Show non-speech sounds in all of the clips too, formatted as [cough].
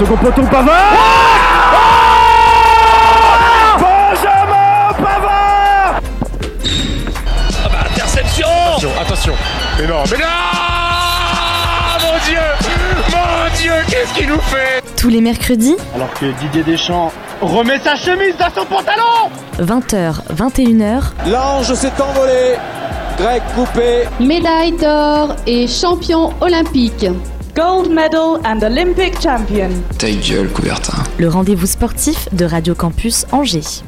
second poteau Pavard. Benjamin Pavard. Ah bah interception. Attention, mais non, mais non. Mon Dieu. Mon Dieu, qu'est-ce qu'il nous fait? Tous les mercredis, Alors que Didier Deschamps remet sa chemise dans son pantalon. 20h, 21h, L'ange s'est envolé. Grec coupé. médaille d'or et champion olympique. Gold medal and Olympic champion. Ta gueule, Coubertin. le rendez-vous sportif de Radio Campus Angers.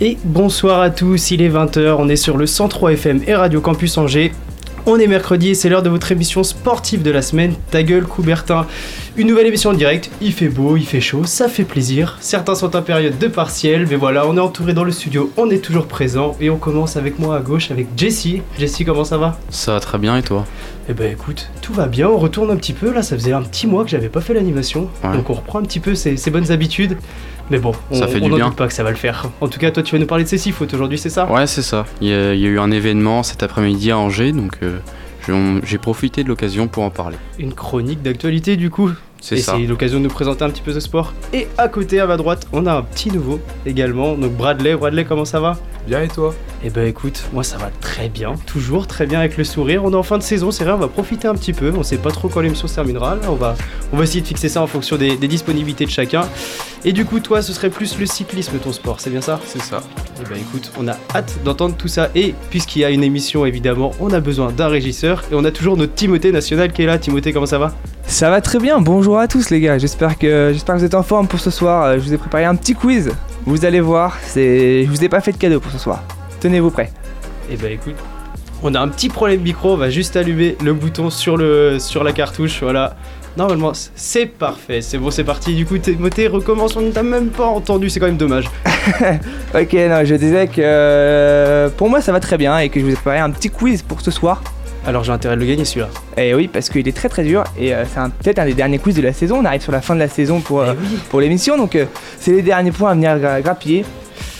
Et bonsoir à tous, il est 20h, on est sur le 103 FM et Radio Campus Angers. On est mercredi et c'est l'heure de votre émission sportive de la semaine, Ta gueule Coubertin. Une nouvelle émission en direct, il fait beau, il fait chaud, ça fait plaisir. Certains sont en période de partiel, mais voilà, on est entouré dans le studio, on est toujours présent et on commence avec moi à gauche avec Jessie. Jessie, comment ça va? Ça va très bien et toi? Eh ben écoute, tout va bien, on retourne un petit peu, là ça faisait un petit mois que j'avais pas fait l'animation, Ouais. donc on reprend un petit peu ses, ses bonnes habitudes. Mais bon, on, Ça fait on du bien. doute pas que ça va le faire. En tout cas, toi tu vas nous parler de ces six fautes aujourd'hui, c'est ça? Ouais, c'est ça. Il y, a, il y a eu un événement cet après-midi à Angers, donc euh, j'ai profité de l'occasion pour en parler. Une chronique d'actualité du coup. C'est Et ça. c'est l'occasion de nous présenter un petit peu ce sport. Et à côté, à ma droite, on a un petit nouveau également. Donc Bradley, Bradley, comment ça va? Bien et toi? Eh ben écoute, moi ça va très bien, toujours très bien avec le sourire. On est en fin de saison, c'est vrai, on va profiter un petit peu. On sait pas trop quand l'émission se terminera. Là, on va, on va essayer de fixer ça en fonction des, des disponibilités de chacun. Et du coup, toi, ce serait plus le cyclisme ton sport, c'est bien ça? C'est ça. Eh ben écoute, on a hâte d'entendre tout ça. Et puisqu'il y a une émission, évidemment, on a besoin d'un régisseur. Et on a toujours notre Timothée national qui est là. Timothée, comment ça va? Ça va très bien, bonjour à tous les gars, j'espère que, j'espère que vous êtes en forme pour ce soir. Euh, Je vous ai préparé un petit quiz, vous allez voir, c'est... je vous ai pas fait de cadeau pour ce soir. Tenez-vous prêts. Eh ben écoute, on a un petit problème micro, on va juste allumer le bouton sur, le, sur la cartouche, voilà. Normalement, c'est parfait, c'est bon, c'est parti. Du coup, Timothée, recommence, on ne t'a même pas entendu, c'est quand même dommage. [laughs] Ok, non, je disais que euh, pour moi ça va très bien et que je vous ai préparé un petit quiz pour ce soir. Alors j'ai intérêt de le gagner celui-là. Et oui, parce qu'il est très très dur et euh, c'est peut-être un des derniers quiz de la saison. On arrive sur la fin de la saison pour, euh, pour l'émission, donc euh, c'est les derniers points à venir gra- grappiller.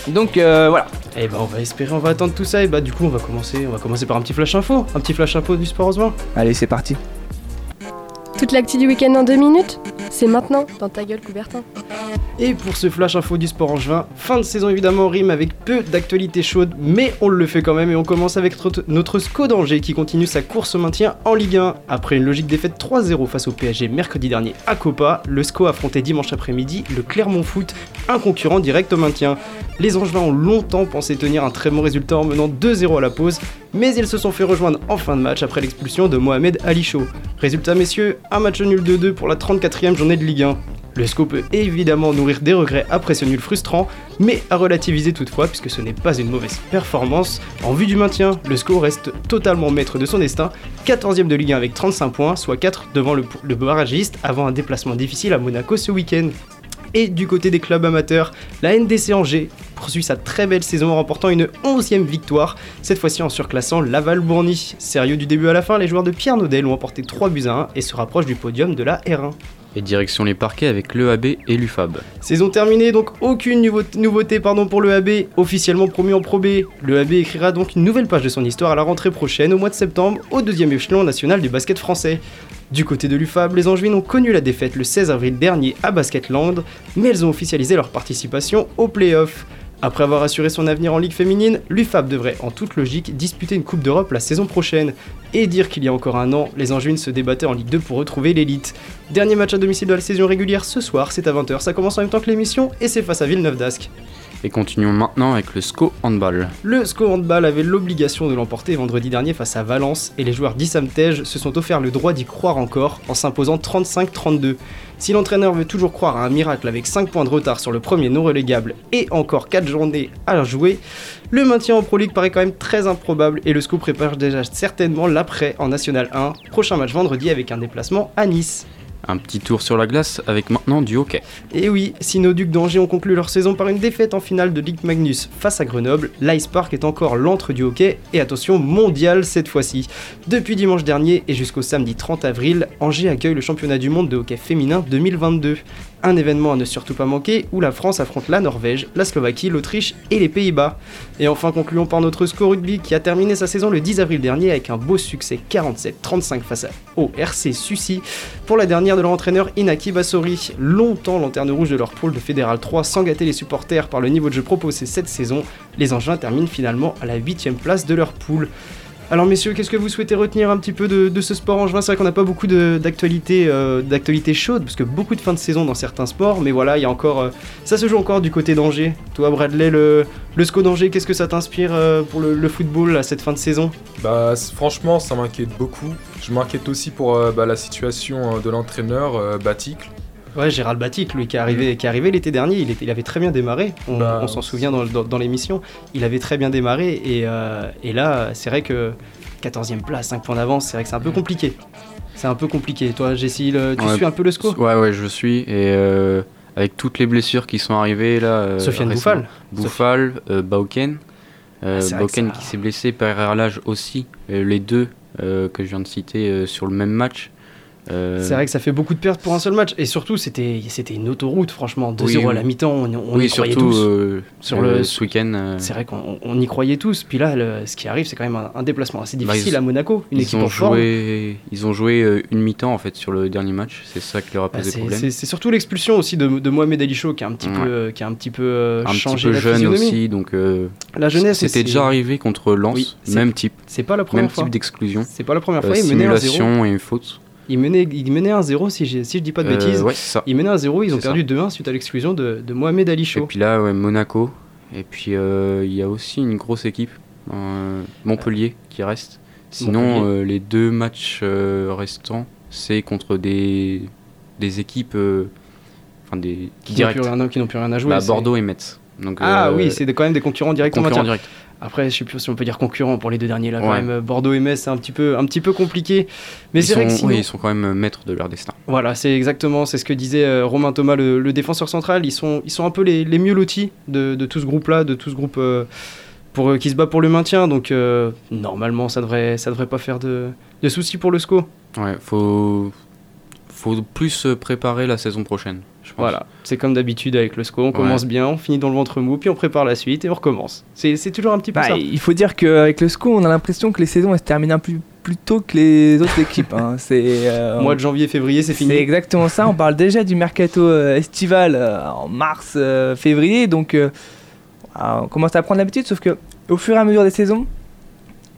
Donc euh, voilà. Eh ben on va espérer, on va attendre tout ça. Et bah du coup, on va commencer, on va commencer par un petit flash info. Un petit flash info du sport Osman. Allez, c'est parti. Toute l'actu du week-end en deux minutes C'est maintenant dans ta gueule, Coubertin. Et pour ce flash info du sport angevin, fin de saison évidemment rime avec peu d'actualités chaudes, mais on le fait quand même et on commence avec notre, SCO d'Angers qui continue sa course au maintien en Ligue 1. Après une logique défaite 3-0 face au PSG mercredi dernier à Copa, le SCO affrontait dimanche après-midi le Clermont Foot, un concurrent direct au maintien. Les Angevins ont longtemps pensé tenir un très bon résultat en menant 2-0 à la pause, mais ils se sont fait rejoindre en fin de match après l'expulsion de Mohamed Ali Chaud. Résultat messieurs, un match nul 2-2 pour la 34e journée de Ligue 1. Le SCO peut évidemment nourrir des regrets après ce nul frustrant, mais à relativiser toutefois puisque ce n'est pas une mauvaise performance. En vue du maintien, le SCO reste totalement maître de son destin, 14e de Ligue 1 avec 35 points, soit 4 devant le barragiste avant un déplacement difficile à Monaco ce week-end. Et du côté des clubs amateurs, la NDC Angers poursuit sa très belle saison en remportant une 11e victoire, cette fois-ci en surclassant Laval-Bourny. Sérieux du début à la fin, les joueurs de Pierre Naudel ont emporté 3 buts à 1 et se rapprochent du podium de la R1. Et direction les parquets avec l'EAB et l'UFAB. Saison terminée, donc aucune nouveau- nouveauté pardon, pour le AB, officiellement promu en Pro B. Le AB écrira donc une nouvelle page de son histoire à la rentrée prochaine, au mois de septembre, au deuxième échelon national du basket français. Du côté de l'UFAB, les Angevines ont connu la défaite le 16 avril dernier à Basketland, mais elles ont officialisé leur participation aux playoffs. Après avoir assuré son avenir en Ligue féminine, l'UFAB devrait en toute logique disputer une Coupe d'Europe la saison prochaine. Et dire qu'il y a encore un an, les Angevines se débattaient en Ligue 2 pour retrouver l'élite. Dernier match à domicile de la saison régulière ce soir, c'est à 20h, ça commence en même temps que l'émission et c'est face à Villeneuve d'Ascq. Et continuons maintenant avec le SCO Handball. Le SCO Handball avait l'obligation de l'emporter vendredi dernier face à Valence et les joueurs d'Issam Tej se sont offerts le droit d'y croire encore en s'imposant 35-32. Si l'entraîneur veut toujours croire à un miracle avec 5 points de retard sur le premier non relégable et encore 4 journées à jouer, le maintien en Pro League paraît quand même très improbable et le SCO prépare déjà certainement l'après en National 1. Prochain match vendredi avec un déplacement à Nice. Un petit tour sur la glace avec maintenant du hockey. Et oui, si nos Ducs d'Angers ont conclu leur saison par une défaite en finale de Ligue Magnus face à Grenoble, l'Ice Park est encore l'antre du hockey et attention mondial cette fois-ci. Depuis dimanche dernier et jusqu'au samedi 30 avril, Angers accueille le championnat du monde de hockey féminin 2022. Un événement à ne surtout pas manquer où la France affronte la Norvège, la Slovaquie, l'Autriche et les Pays-Bas. Et enfin concluons par notre score rugby qui a terminé sa saison le 10 avril dernier avec un beau succès 47-35 face au RC Sucy pour la dernière de leur entraîneur Inaki Bassori. Longtemps lanterne rouge de leur pôle de Fédéral 3 sans gâter les supporters par le niveau de jeu proposé cette saison, les Angevins terminent finalement à la 8 place de leur poule. Alors messieurs, qu'est-ce que vous souhaitez retenir un petit peu de, ce sport angevin C'est vrai qu'on n'a pas beaucoup d'actualité euh, d'actualité chaude, parce que beaucoup de fin de saison dans certains sports, mais voilà, il y a encore... Euh, ça se joue encore du côté d'Angers. Toi Bradley, le, le SCO d'Angers, qu'est-ce que ça t'inspire euh, pour le, le, football à cette fin de saison? Bah franchement, ça m'inquiète beaucoup. Je m'inquiète aussi pour bah, la situation de l'entraîneur Baticle. Ouais, Gérald Batic, lui qui est arrivé, qui est arrivé l'été dernier, il, était, il avait très bien démarré. On, Bah, on s'en souvient dans, dans- dans l'émission. Il avait très bien démarré et, euh, et là, c'est vrai que 14e place, 5 points d'avance, c'est vrai que c'est un peu compliqué. C'est un peu compliqué. Toi, Jessie, le- tu Ouais. suis un peu le score? Ouais, ouais, je suis. Et euh, avec toutes les blessures qui sont arrivées là. euh, Sofiane. Bouffal. Bouffal, Bauken. Ah, Bauken ça- qui s'est blessé, Per Erlage aussi. Les deux que je viens de citer sur le même match. Euh, C'est vrai que ça fait beaucoup de pertes pour un seul match. Et surtout, c'était c'était une autoroute, franchement. 2-0 Oui, à la mi-temps, on, on oui, y croyait tous. euh, Sur euh, le- ce week-end. euh, C'est vrai qu'on on y croyait tous. Puis là, le- ce qui arrive, c'est quand même un, un déplacement assez Bah, difficile ils- à Monaco. Une ils équipe ont en forme. joué, ils ont joué euh, une mi-temps en fait sur le dernier match. C'est ça qui leur a Bah, posé c'est- problème. c'est surtout l'expulsion aussi de, de Mohamed Ali Chaud qui a un petit Ouais. peu, euh, qui a un petit peu euh, un changé petit peu la jeune aussi, donc euh, La jeunesse, C'était déjà arrivé contre Lens, Oui, même type, C'est pas la première même fois. type d'exclusion. C'est pas la première Euh, fois. il menait un 0. simulation et une faute. Il menait, il menait un 0 si, si je dis pas de Euh, bêtises. ouais, ça. Il menait un 0, ils ont perdu 2-1 suite à l'exclusion de, de Mohamed Ali Et Chaud. puis là, ouais, Monaco. Et puis euh, il y a aussi une grosse équipe, euh, Montpellier, qui reste. Sinon, les deux matchs restants, c'est contre des, des équipes. Enfin, des. qui n'ont plus, rien- plus à jouer. Bah, Bordeaux et Metz. Donc, Ah euh, oui, c'est quand même des concurrents directs concurrents maintien. directs. Après, je sais plus si on peut dire concurrents pour les deux derniers là. Quand Ouais. même, Bordeaux et Metz, c'est un petit peu, un petit peu compliqué. Mais c'est vrai que sont- sinon- oui, ils sont quand même euh, maîtres de leur destin. Voilà, c'est exactement, c'est ce que disait euh, Romain Thomas, le, le défenseur central. Ils sont, ils sont un peu les, les mieux lotis de, de tout ce groupe-là, de tout ce groupe euh, pour, euh, qui se bat pour le maintien. Donc normalement, ça devrait, ça devrait pas faire de, de soucis pour le SCO. Ouais, faut, faut plus se préparer la saison prochaine. Pense. Voilà, c'est comme d'habitude avec le SCO. On commence bien, on finit dans le ventre mou, puis on prépare la suite et on recommence. C'est toujours un petit peu Bah, ça. il faut dire qu'avec le SCO, on a l'impression que les saisons elles se terminent un peu plus tôt que les autres équipes. hein. [laughs] C'est euh, Mois de janvier, février, c'est fini. C'est exactement ça. On parle déjà du mercato euh, estival euh, en mars, euh, février. Donc, ah, on commence à prendre l'habitude. Sauf que au fur et à mesure des saisons,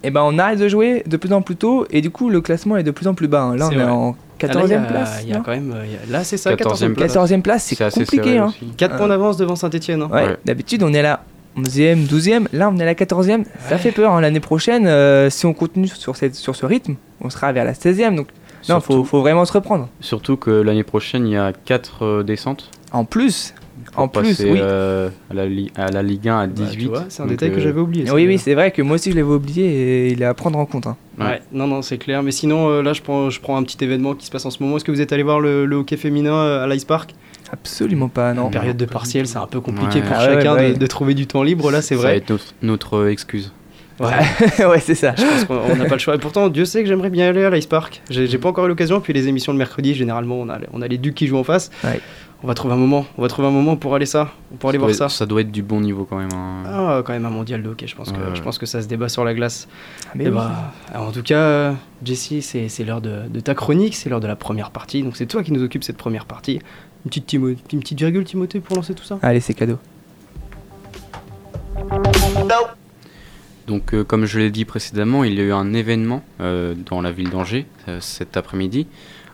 eh ben, on arrête de jouer de plus en plus tôt. Et du coup, le classement est de plus en plus bas. hein. Là, on est vrai. en 14e a- place. il y a non quand même, euh, il y a- là, c'est ça, 14e 14e place. 14e place, c'est compliqué. serré hein. aussi. 4 Ah. points d'avance devant Saint-Etienne. Ouais, Ouais. d'habitude on est là 11e, 12e, là on est à la 14e, ça fait peur hein. l'année prochaine, euh, si on continue sur, cette, sur ce rythme, on sera vers la 16e, donc non, faut, Surtout- faut vraiment se reprendre. Surtout que l'année prochaine, il y a 4 descentes. En plus, en plus, oui. euh, à, la Li- à la Ligue 1 à Bah, tu 18. vois, c'est un Donc, détail que euh, j'avais oublié. ça, Oui, oui, c'est vrai que moi aussi je l'avais oublié et il est à prendre en compte. hein. Ouais. Ouais, non, non, c'est clair. Mais sinon, euh, là, je prends, je prends un petit événement qui se passe en ce moment. Est-ce que vous êtes allé voir le, le hockey féminin euh, à l'Ice Park? Absolument pas, non. En période de partiel, c'est un peu compliqué Ouais. pour Ah chacun ouais. De, de trouver du temps libre. Là, c'est Ça va vrai. être notre, notre, excuse. Ouais, [laughs] ouais, c'est ça. je pense qu'on on n'a pas le choix. Et pourtant, Dieu sait que j'aimerais bien aller à l'Ice Park. J'ai j'ai pas encore eu l'occasion. Puis les émissions le mercredi, généralement, on a, on a les Ducs qui jouent en face. Ouais. On va trouver un moment. On va trouver un moment pour aller ça, pour aller voir ça. Ça doit être du bon niveau quand même. hein. Ah, quand même un mondial de hockey. Je pense que, Ouais, je pense que ça se débat sur la glace. Mais Eh oui. bah, en tout cas, Jessie, c'est c'est l'heure de, de ta chronique, c'est l'heure de la première partie. Donc c'est toi qui nous occupe cette première partie. Une petite, Timo- une petite virgule, Timothée, pour lancer tout ça? Allez, c'est cadeau. Donc, euh, comme je l'ai dit précédemment, il y a eu un événement euh, dans la ville d'Angers euh, cet après-midi.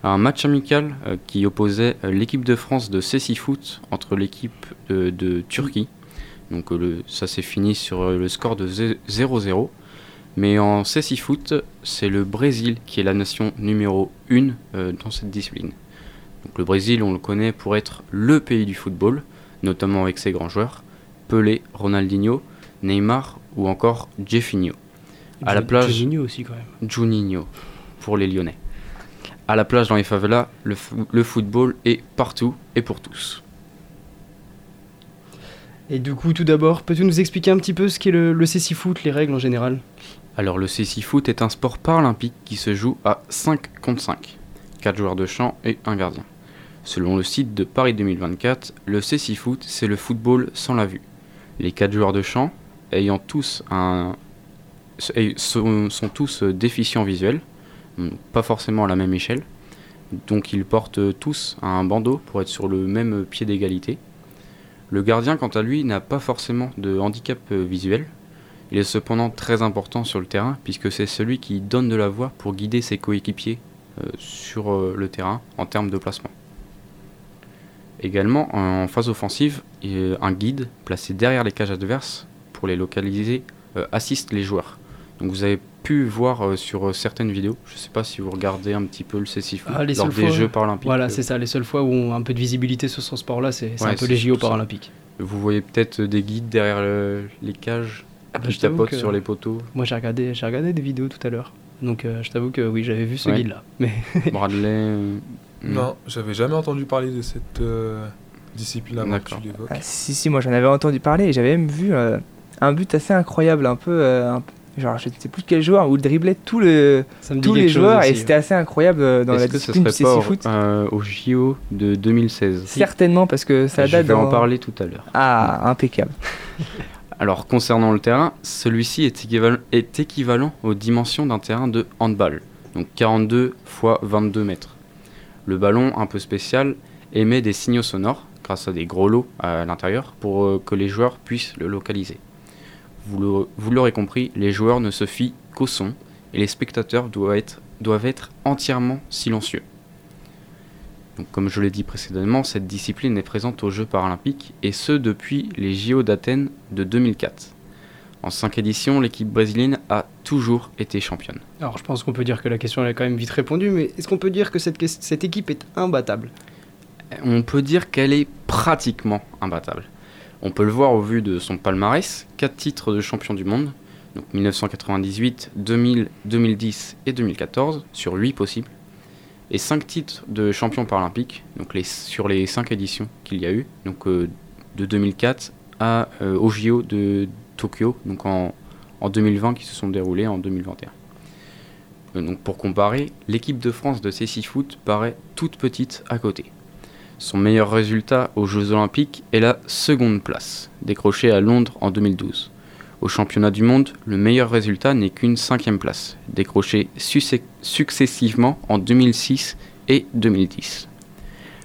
Un match amical euh, qui opposait euh, l'équipe de France de Cécy Foot entre l'équipe de, de Turquie. Donc, euh, le- ça s'est fini sur le score de zé- 0-0. Mais en Cécy Foot, c'est le Brésil qui est la nation numéro 1 dans cette discipline. Donc, le Brésil, on le connaît pour être le pays du football, notamment avec ses grands joueurs Pelé, Ronaldinho, Neymar ou encore Jeffinho. À la plage, Juninho aussi, quand même. Juninho pour les Lyonnais. À la plage dans les favelas, le, fo- le football est partout et pour tous. Et du coup, tout d'abord, peux-tu nous expliquer un petit peu ce qu'est le, le Foot, les règles en général? Alors le Foot est un sport paralympique qui se joue à 5 contre 5. 4 joueurs de champ et un gardien. Selon le site de Paris 2024, le Foot, c'est le football sans la vue. Les quatre joueurs de champ, ayant tous un, sont, sont tous déficients visuels, pas forcément à la même échelle. Donc ils portent tous un bandeau pour être sur le même pied d'égalité. Le gardien, quant à lui, n'a pas forcément de handicap visuel. Il est cependant très important sur le terrain puisque c'est celui qui donne de la voix pour guider ses coéquipiers euh, sur euh, le terrain en termes de placement. Également, en phase offensive, un guide placé derrière les cages adverses pour les localiser euh, assiste les joueurs. Donc vous avez pu voir sur certaines vidéos, je ne sais pas si vous regardez un petit peu le CCF ah, lors des Jeux paralympiques. Voilà, c'est ça, les seules fois où on a un peu de visibilité sur ce sport-là, c'est un peu les JO paralympiques. Vous voyez peut-être des guides derrière les cages ah bah, qui tapotent sur les poteaux. Moi j'ai regardé, regardé des vidéos tout à l'heure. Donc euh, je t'avoue que oui, j'avais vu ce guide-là. Mais [laughs] Bradley. Euh, non, j'avais jamais entendu parler de cette euh, discipline avant que tu l'évoques. Ah, si, si, moi j'en avais entendu parler et j'avais même vu un but assez incroyable, un peu. Genre, je ne sais plus quel joueur, où il driblait tout le, tous les joueurs et c'était assez incroyable dans la discipline du CC Foot. au JO de 2016 Certainement, parce que ça date. Je vais en parler tout à l'heure. Ah, impeccable. [laughs] Alors concernant le terrain, celui-ci est équivalent, est équivalent aux dimensions d'un terrain de handball, donc 42 x 22 mètres. Le ballon, un peu spécial, émet des signaux sonores grâce à des gros lots à l'intérieur pour euh, que les joueurs puissent le localiser. Vous l'aurez compris, les joueurs ne se fient qu'au son et les spectateurs doivent être, doivent être entièrement silencieux comme je l'ai dit précédemment, cette discipline est présente aux Jeux paralympiques et ce depuis les JO d'Athènes de 2004. En cinq éditions, l'équipe brésilienne a toujours été championne. Alors je pense qu'on peut dire que la question est quand même vite répondue, mais est-ce qu'on peut dire que cette, cette équipe est imbattable? On peut dire qu'elle est pratiquement imbattable. On peut le voir au vu de son palmarès, 4 titres de champion du monde, donc 1998, 2000, 2010 et 2014, sur 8 possibles et 5 titres de champion paralympique sur les 5 éditions qu'il y a eu, donc euh, de 2004 à, euh, au JO de Tokyo, donc en, en 2020 qui se sont déroulés en 2021. Euh, donc pour comparer, l'équipe de France de c Foot paraît toute petite à côté. Son meilleur résultat aux Jeux Olympiques est la seconde place, décrochée à Londres en 2012. Au championnat du monde, le meilleur résultat n'est qu'une cinquième place, décrochée successivement en 2006 et 2010.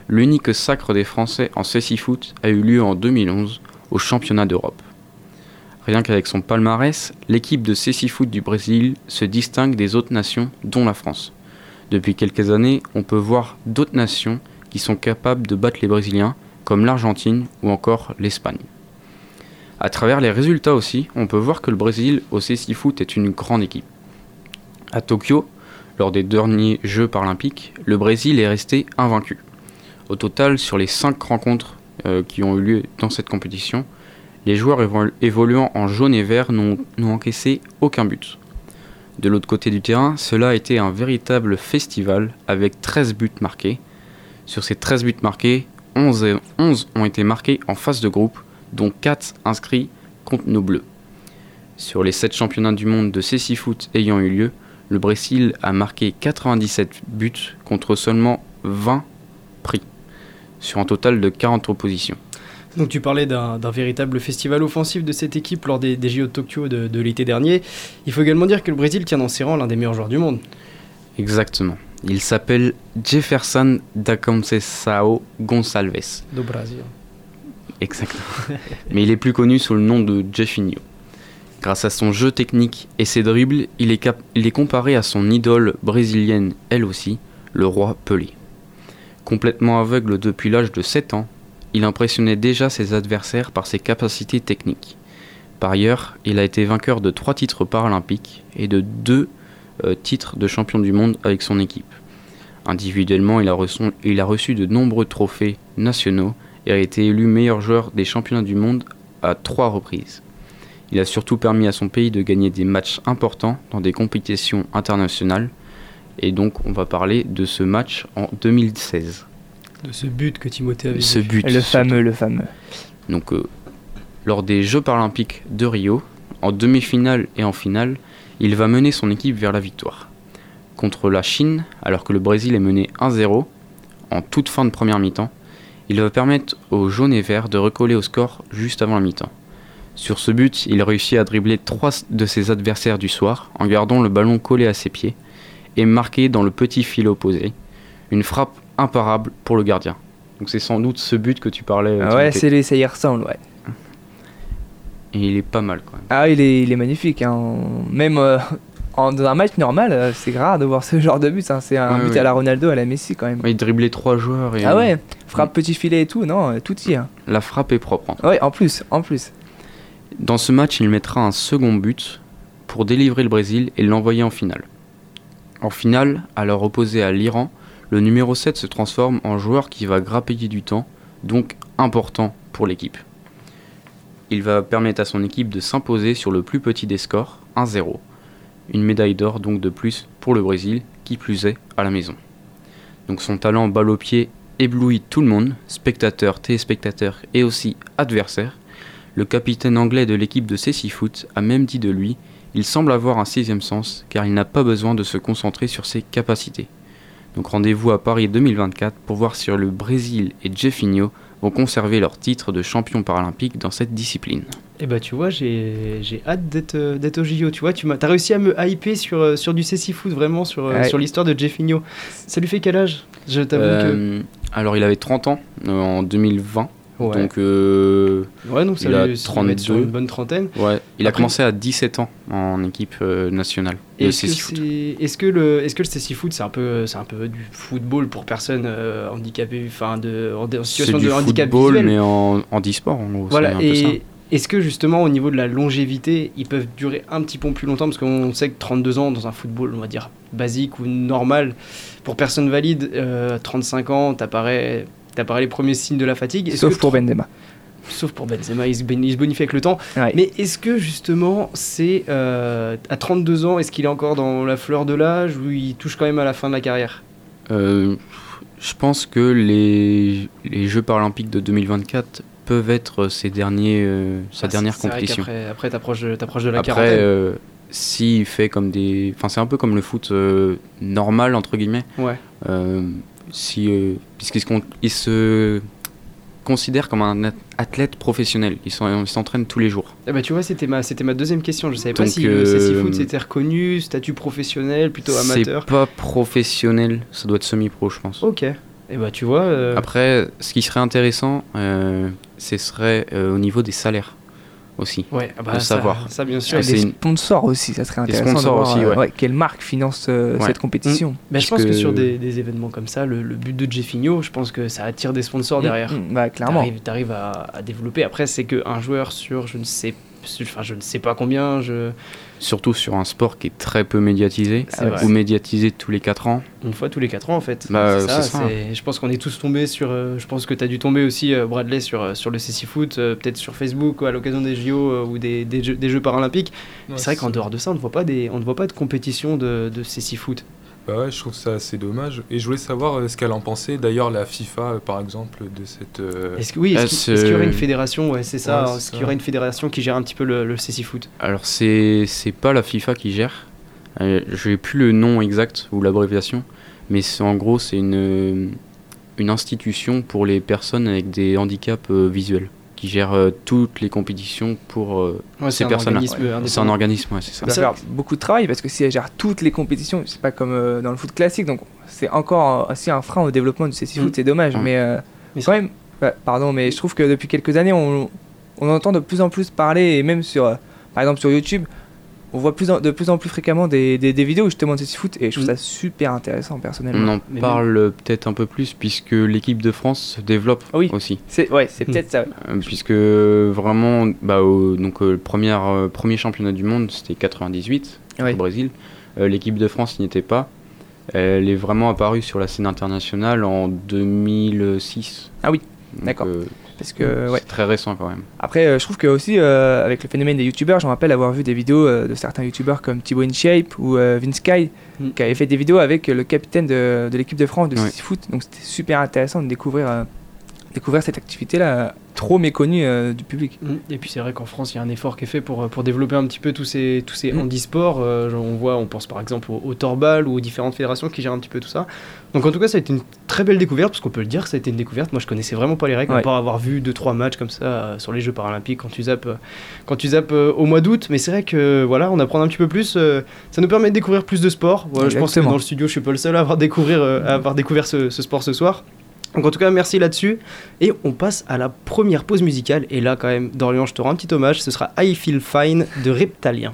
L'unique sacre des Français en foot a eu lieu en 2011 au championnat d'Europe. Rien qu'avec son palmarès, l'équipe de foot du Brésil se distingue des autres nations, dont la France. Depuis quelques années, on peut voir d'autres nations qui sont capables de battre les Brésiliens, comme l'Argentine ou encore l'Espagne. À travers les résultats aussi, on peut voir que le Brésil au CC Foot est une grande équipe. À Tokyo, lors des derniers Jeux paralympiques, le Brésil est resté invaincu. Au total, sur les 5 rencontres euh, qui ont eu lieu dans cette compétition, les joueurs évoluant en jaune et vert n'ont encaissé aucun but. De l'autre côté du terrain, cela a été un véritable festival avec 13 buts marqués. Sur ces 13 buts marqués, 11, 11 ont été marqués en phase de groupe, dont 4 inscrits contre nos Bleus. Sur les 7 championnats du monde de CC Foot ayant eu lieu, le Brésil a marqué 97 buts contre seulement 20 prix, sur un total de 40 oppositions. Donc tu parlais d'un véritable festival offensif de cette équipe lors des, JO de Tokyo de, l'été dernier. Il faut également dire que le Brésil tient dans ses rangs l'un des meilleurs joueurs du monde. Exactement. Il s'appelle Jefferson da Conceição Gonçalves. Do Brasil. Exactement. [laughs] Mais il est plus connu sous le nom de Jeffinho. Grâce à son jeu technique et ses dribbles, il est, il est comparé à son idole brésilienne, elle aussi, le roi Pelé. Complètement aveugle depuis l'âge de 7 ans, il impressionnait déjà ses adversaires par ses capacités techniques. Par ailleurs, il a été vainqueur de 3 titres paralympiques et de 2 euh, titres de champion du monde avec son équipe. Individuellement, il a, reçu, il a reçu de nombreux trophées nationaux et a été élu meilleur joueur des championnats du monde à trois reprises. Il a surtout permis à son pays de gagner des matchs importants dans des compétitions internationales. Et donc on va parler de ce match en 2016. De ce but que Timothée avait Ce but. Le fameux, le fameux. Donc euh, lors des Jeux paralympiques de Rio, en demi-finale et en finale, il va mener son équipe vers la victoire. Contre la Chine, alors que le Brésil est mené 1-0, en toute fin de première mi-temps. Il va permettre aux jaunes et verts de recoller au score juste avant la mi-temps. Sur ce but, il réussit à dribbler trois de ses adversaires du soir en gardant le ballon collé à ses pieds et marqué dans le petit fil opposé. Une frappe imparable pour le gardien. Donc c'est sans doute ce but que tu parlais. Ah ouais, c'est ça y ressemble, ouais. Et il est pas mal quand même. Ah, il est, il est magnifique. Hein. Même euh, en, dans un match normal, euh, c'est rare de voir ce genre de but. Hein. C'est un Ouais, but à la Ronaldo, à la Messi quand même. Ouais, il driblait trois joueurs et Ah ouais, frappe petit filet et tout, non, euh, tout y est. hein. la frappe est propre. hein. Ouais, en plus, en plus. Dans ce match, il mettra un second but pour délivrer le Brésil et l'envoyer en finale. En finale, leur opposé à l'Iran, le numéro 7 se transforme en joueur qui va grappiller du temps, donc important pour l'équipe. Il va permettre à son équipe de s'imposer sur le plus petit des scores, 1-0. Une médaille d'or donc de plus pour le Brésil, qui plus est à la maison. Donc son talent balle au pied éblouit tout le monde, spectateurs, téléspectateurs et aussi adversaires. Le capitaine anglais de l'équipe de Cécy Foot a même dit de lui il semble avoir un sixième sens car il n'a pas besoin de se concentrer sur ses capacités. Donc rendez-vous à Paris 2024 pour voir si le Brésil et Jeffinho vont conserver leur titre de champion paralympique dans cette discipline. Et bah tu vois, j'ai j'ai hâte d'être euh, d'être au JO. Tu vois, tu m'as as réussi à me hyper sur, euh, sur du CC Foot, vraiment, sur, euh, Ouais. sur l'histoire de Jeffinho. Ça lui fait quel âge? Je t'avoue Euh, Alors il avait 30 ans euh, en 2020. Ouais. Donc euh. Ouais, donc ça il a lui ça doit être sur 32. une bonne trentaine. ouais, il a commencé à 17 ans en équipe euh, nationale de Est-ce que, le est-ce que le CC Foot c'est un peu c'est un peu du football pour personnes euh, handicapées enfin de en, en situation du de handicap football visuel mais en, en e-sport en gros. c'est Voilà, et est-ce que justement au niveau de la longévité, ils peuvent durer un petit peu plus longtemps? Parce qu'on sait que 32 ans dans un football, on va dire, basique ou normal, pour personne valide, euh, 35 ans, t'apparais t'apparais les premiers signes de la fatigue. Sauf pour Benzema. Sauf pour Benzema, il se, béni- il se bonifie avec le temps. Ouais. Mais est-ce que justement, c'est euh, à 32 ans, est-ce qu'il est encore dans la fleur de l'âge ou il touche quand même à la fin de la carrière? Euh, je pense que les, les Jeux paralympiques de 2024 peuvent être ses derniers, euh, sa Ah, dernière vrai compétition. qu'après- Après, t'approches de, t'approches de la Après, quarantaine. euh, s'il fait comme des. Enfin, c'est un peu comme le foot euh, normal, entre guillemets. Ouais. Euh, si, euh, puisqu'il se, con- il se considère comme un at- athlète professionnel. Il s'en- il s'entraîne tous les jours. Eh ben, tu vois, c'était ma, c'était ma deuxième question. Je savais pas si le CC euh, Foot c'était reconnu, statut professionnel, plutôt C'est amateur. pas professionnel, ça doit être semi-pro, je pense. Ok. Et bah, tu vois. euh, Après, ce qui serait intéressant, euh, ce serait euh, au niveau des salaires aussi. Ouais, bah, de ça- savoir. ça, bien sûr. Que les une- sponsors aussi, ça serait intéressant. de sponsors voir, aussi, euh, ouais. Quelle marque finance euh, Ouais. cette compétition Mais je pense que, que- sur des, des événements comme ça, le, le but de Jeffinho, je pense que ça attire des sponsors Mm, derrière. mm, bah, clairement. T'arrives, t'arrives à, à développer. Après, c'est qu'un joueur sur, je ne sais, enfin, je ne sais pas combien, je, Surtout sur un sport qui est très peu médiatisé, ou médiatisé tous les 4 ans. une fois tous les 4 ans en fait. Bah, c'est ça, c'est ça. c'est- Je pense qu'on est tous tombés sur. euh, je pense que tu as dû tomber aussi, euh, Bradley, sur, euh, sur le CC Foot, euh, peut-être sur Facebook ou à l'occasion des JO euh, ou des, des, jeux, des Jeux paralympiques. Ouais, c'est vrai qu'en dehors de ça, on ne voit pas, des, on ne voit pas de compétition de, de CC Foot. Bah ouais, je trouve ça assez dommage. Et je voulais savoir euh, ce qu'elle en pensait. D'ailleurs, la FIFA, euh, par exemple, de cette. euh, Est-ce que- oui, Ah, est-ce qu'il c'est- est-ce qu'il y aurait une fédération Ouais, c'est ça. Ouais, Est-ce qu'il y aurait une fédération qui gère un petit peu le, le CC Foot? Alors, c'est c'est pas la FIFA qui gère. Euh, J'ai plus le nom exact ou l'abréviation, mais c'est en gros, c'est une, une institution pour les personnes avec des handicaps euh, visuels qui gère euh, toutes les compétitions pour euh, Ouais, ces un personnes-là. C'est un organisme, ouais, c'est ça. Ça va faire beaucoup de travail parce que si elle gère toutes les compétitions, c'est pas comme euh, dans le foot classique, donc c'est encore euh, aussi un frein au développement du CC Foot, Mm. c'est dommage. Mm. Mais, euh, Mais quand même, ouais, pardon, mais je trouve que depuis quelques années, on, on entend de plus en plus parler, et même sur, euh, par exemple sur YouTube, on voit plus en- de plus en plus fréquemment des, des, des vidéos justement de CC Foot, et je trouve Mm. ça super intéressant On personnellement. en Mais parle peut-être un peu plus puisque l'équipe de France se développe Oui. aussi. C'est ouais, c'est Mm. peut-être ça. Euh, puisque vraiment, bah, au, donc, euh, le premier, euh, premier championnat du monde, c'était 98 Ouais. au Brésil. Euh, L'équipe de France n'y était pas. Elle est vraiment apparue sur la scène internationale en 2006. Ah oui, Donc, d'accord. Parce que ouais. C'est très récent quand même. Après, euh, je trouve que aussi euh, avec le phénomène des youtubeurs, je me rappelle avoir vu des vidéos euh, de certains youtubeurs comme Thibaut InShape ou euh, Vince Kai Mm. qui avaient fait des vidéos avec le capitaine de, de l'équipe de France de Ouais. Foot. Donc c'était super intéressant de découvrir, euh, découvrir cette activité-là. trop méconnu euh, du public. Mm. Et puis c'est vrai qu'en France, il y a un effort qui est fait pour, pour développer un petit peu tous ces, tous ces Mm. handisports. Euh, on voit, on pense par exemple au, au torbal ou aux différentes fédérations qui gèrent un petit peu tout ça. Donc en tout cas, ça a été une très belle découverte, parce qu'on peut le dire, ça a été une découverte. Moi, je connaissais vraiment pas les règles, à Ouais. part avoir vu deux trois matchs comme ça euh, sur les Jeux paralympiques quand tu zappes, euh, quand tu zappes euh, au mois d'août. Mais c'est vrai que voilà, on apprend un petit peu plus. euh, ça nous permet de découvrir plus de sport. Voilà, je pense que dans le studio, je suis pas le seul à avoir découvert, euh, à avoir découvert ce, ce sport ce soir. Donc en tout cas, merci là-dessus. Et on passe à la première pause musicale. Et là, quand même, Dorian, je te rends un petit hommage. Ce sera I Feel Fine de Reptalien.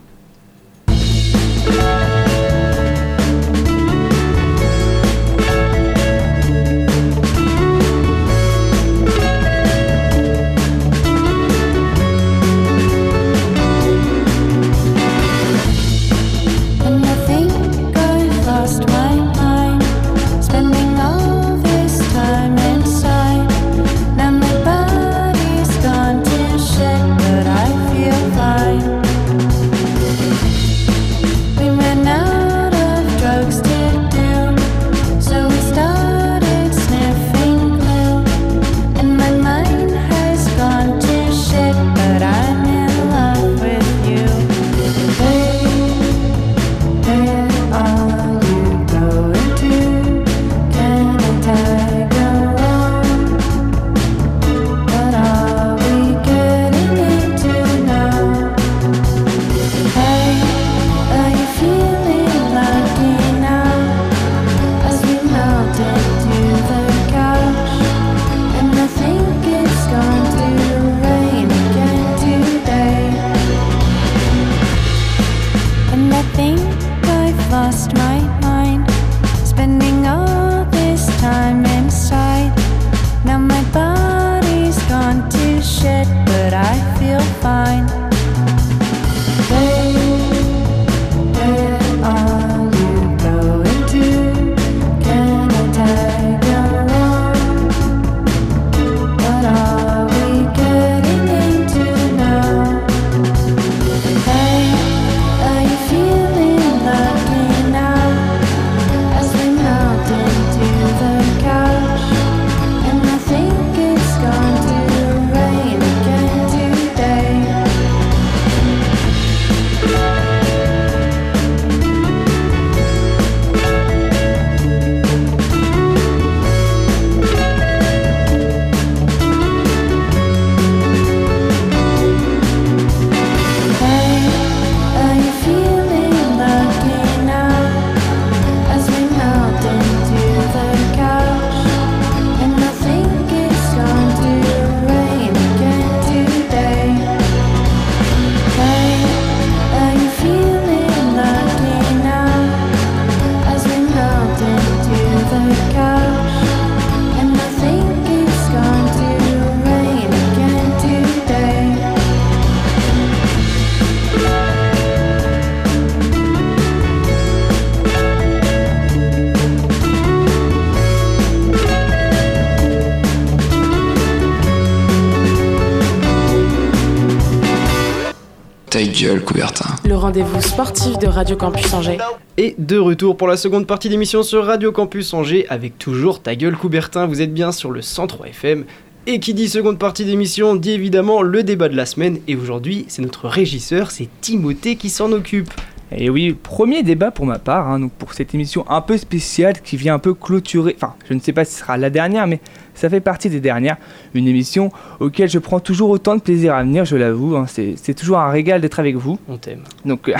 Rendez-vous sportif de Radio Campus Angers. Et de retour pour la seconde partie d'émission sur Radio Campus Angers avec toujours ta gueule Coubertin. Vous êtes bien sur le 103 FM. Et qui dit seconde partie d'émission dit évidemment le débat de la semaine. Et aujourd'hui, c'est notre régisseur, c'est Timothée qui s'en occupe. Et oui, premier débat pour ma part, hein, donc pour cette émission un peu spéciale qui vient un peu clôturer, enfin je ne sais pas si ce sera la dernière, mais ça fait partie des dernières, une émission auquel je prends toujours autant de plaisir à venir, je l'avoue, hein, c'est c'est toujours un régal d'être avec vous. On t'aime. Donc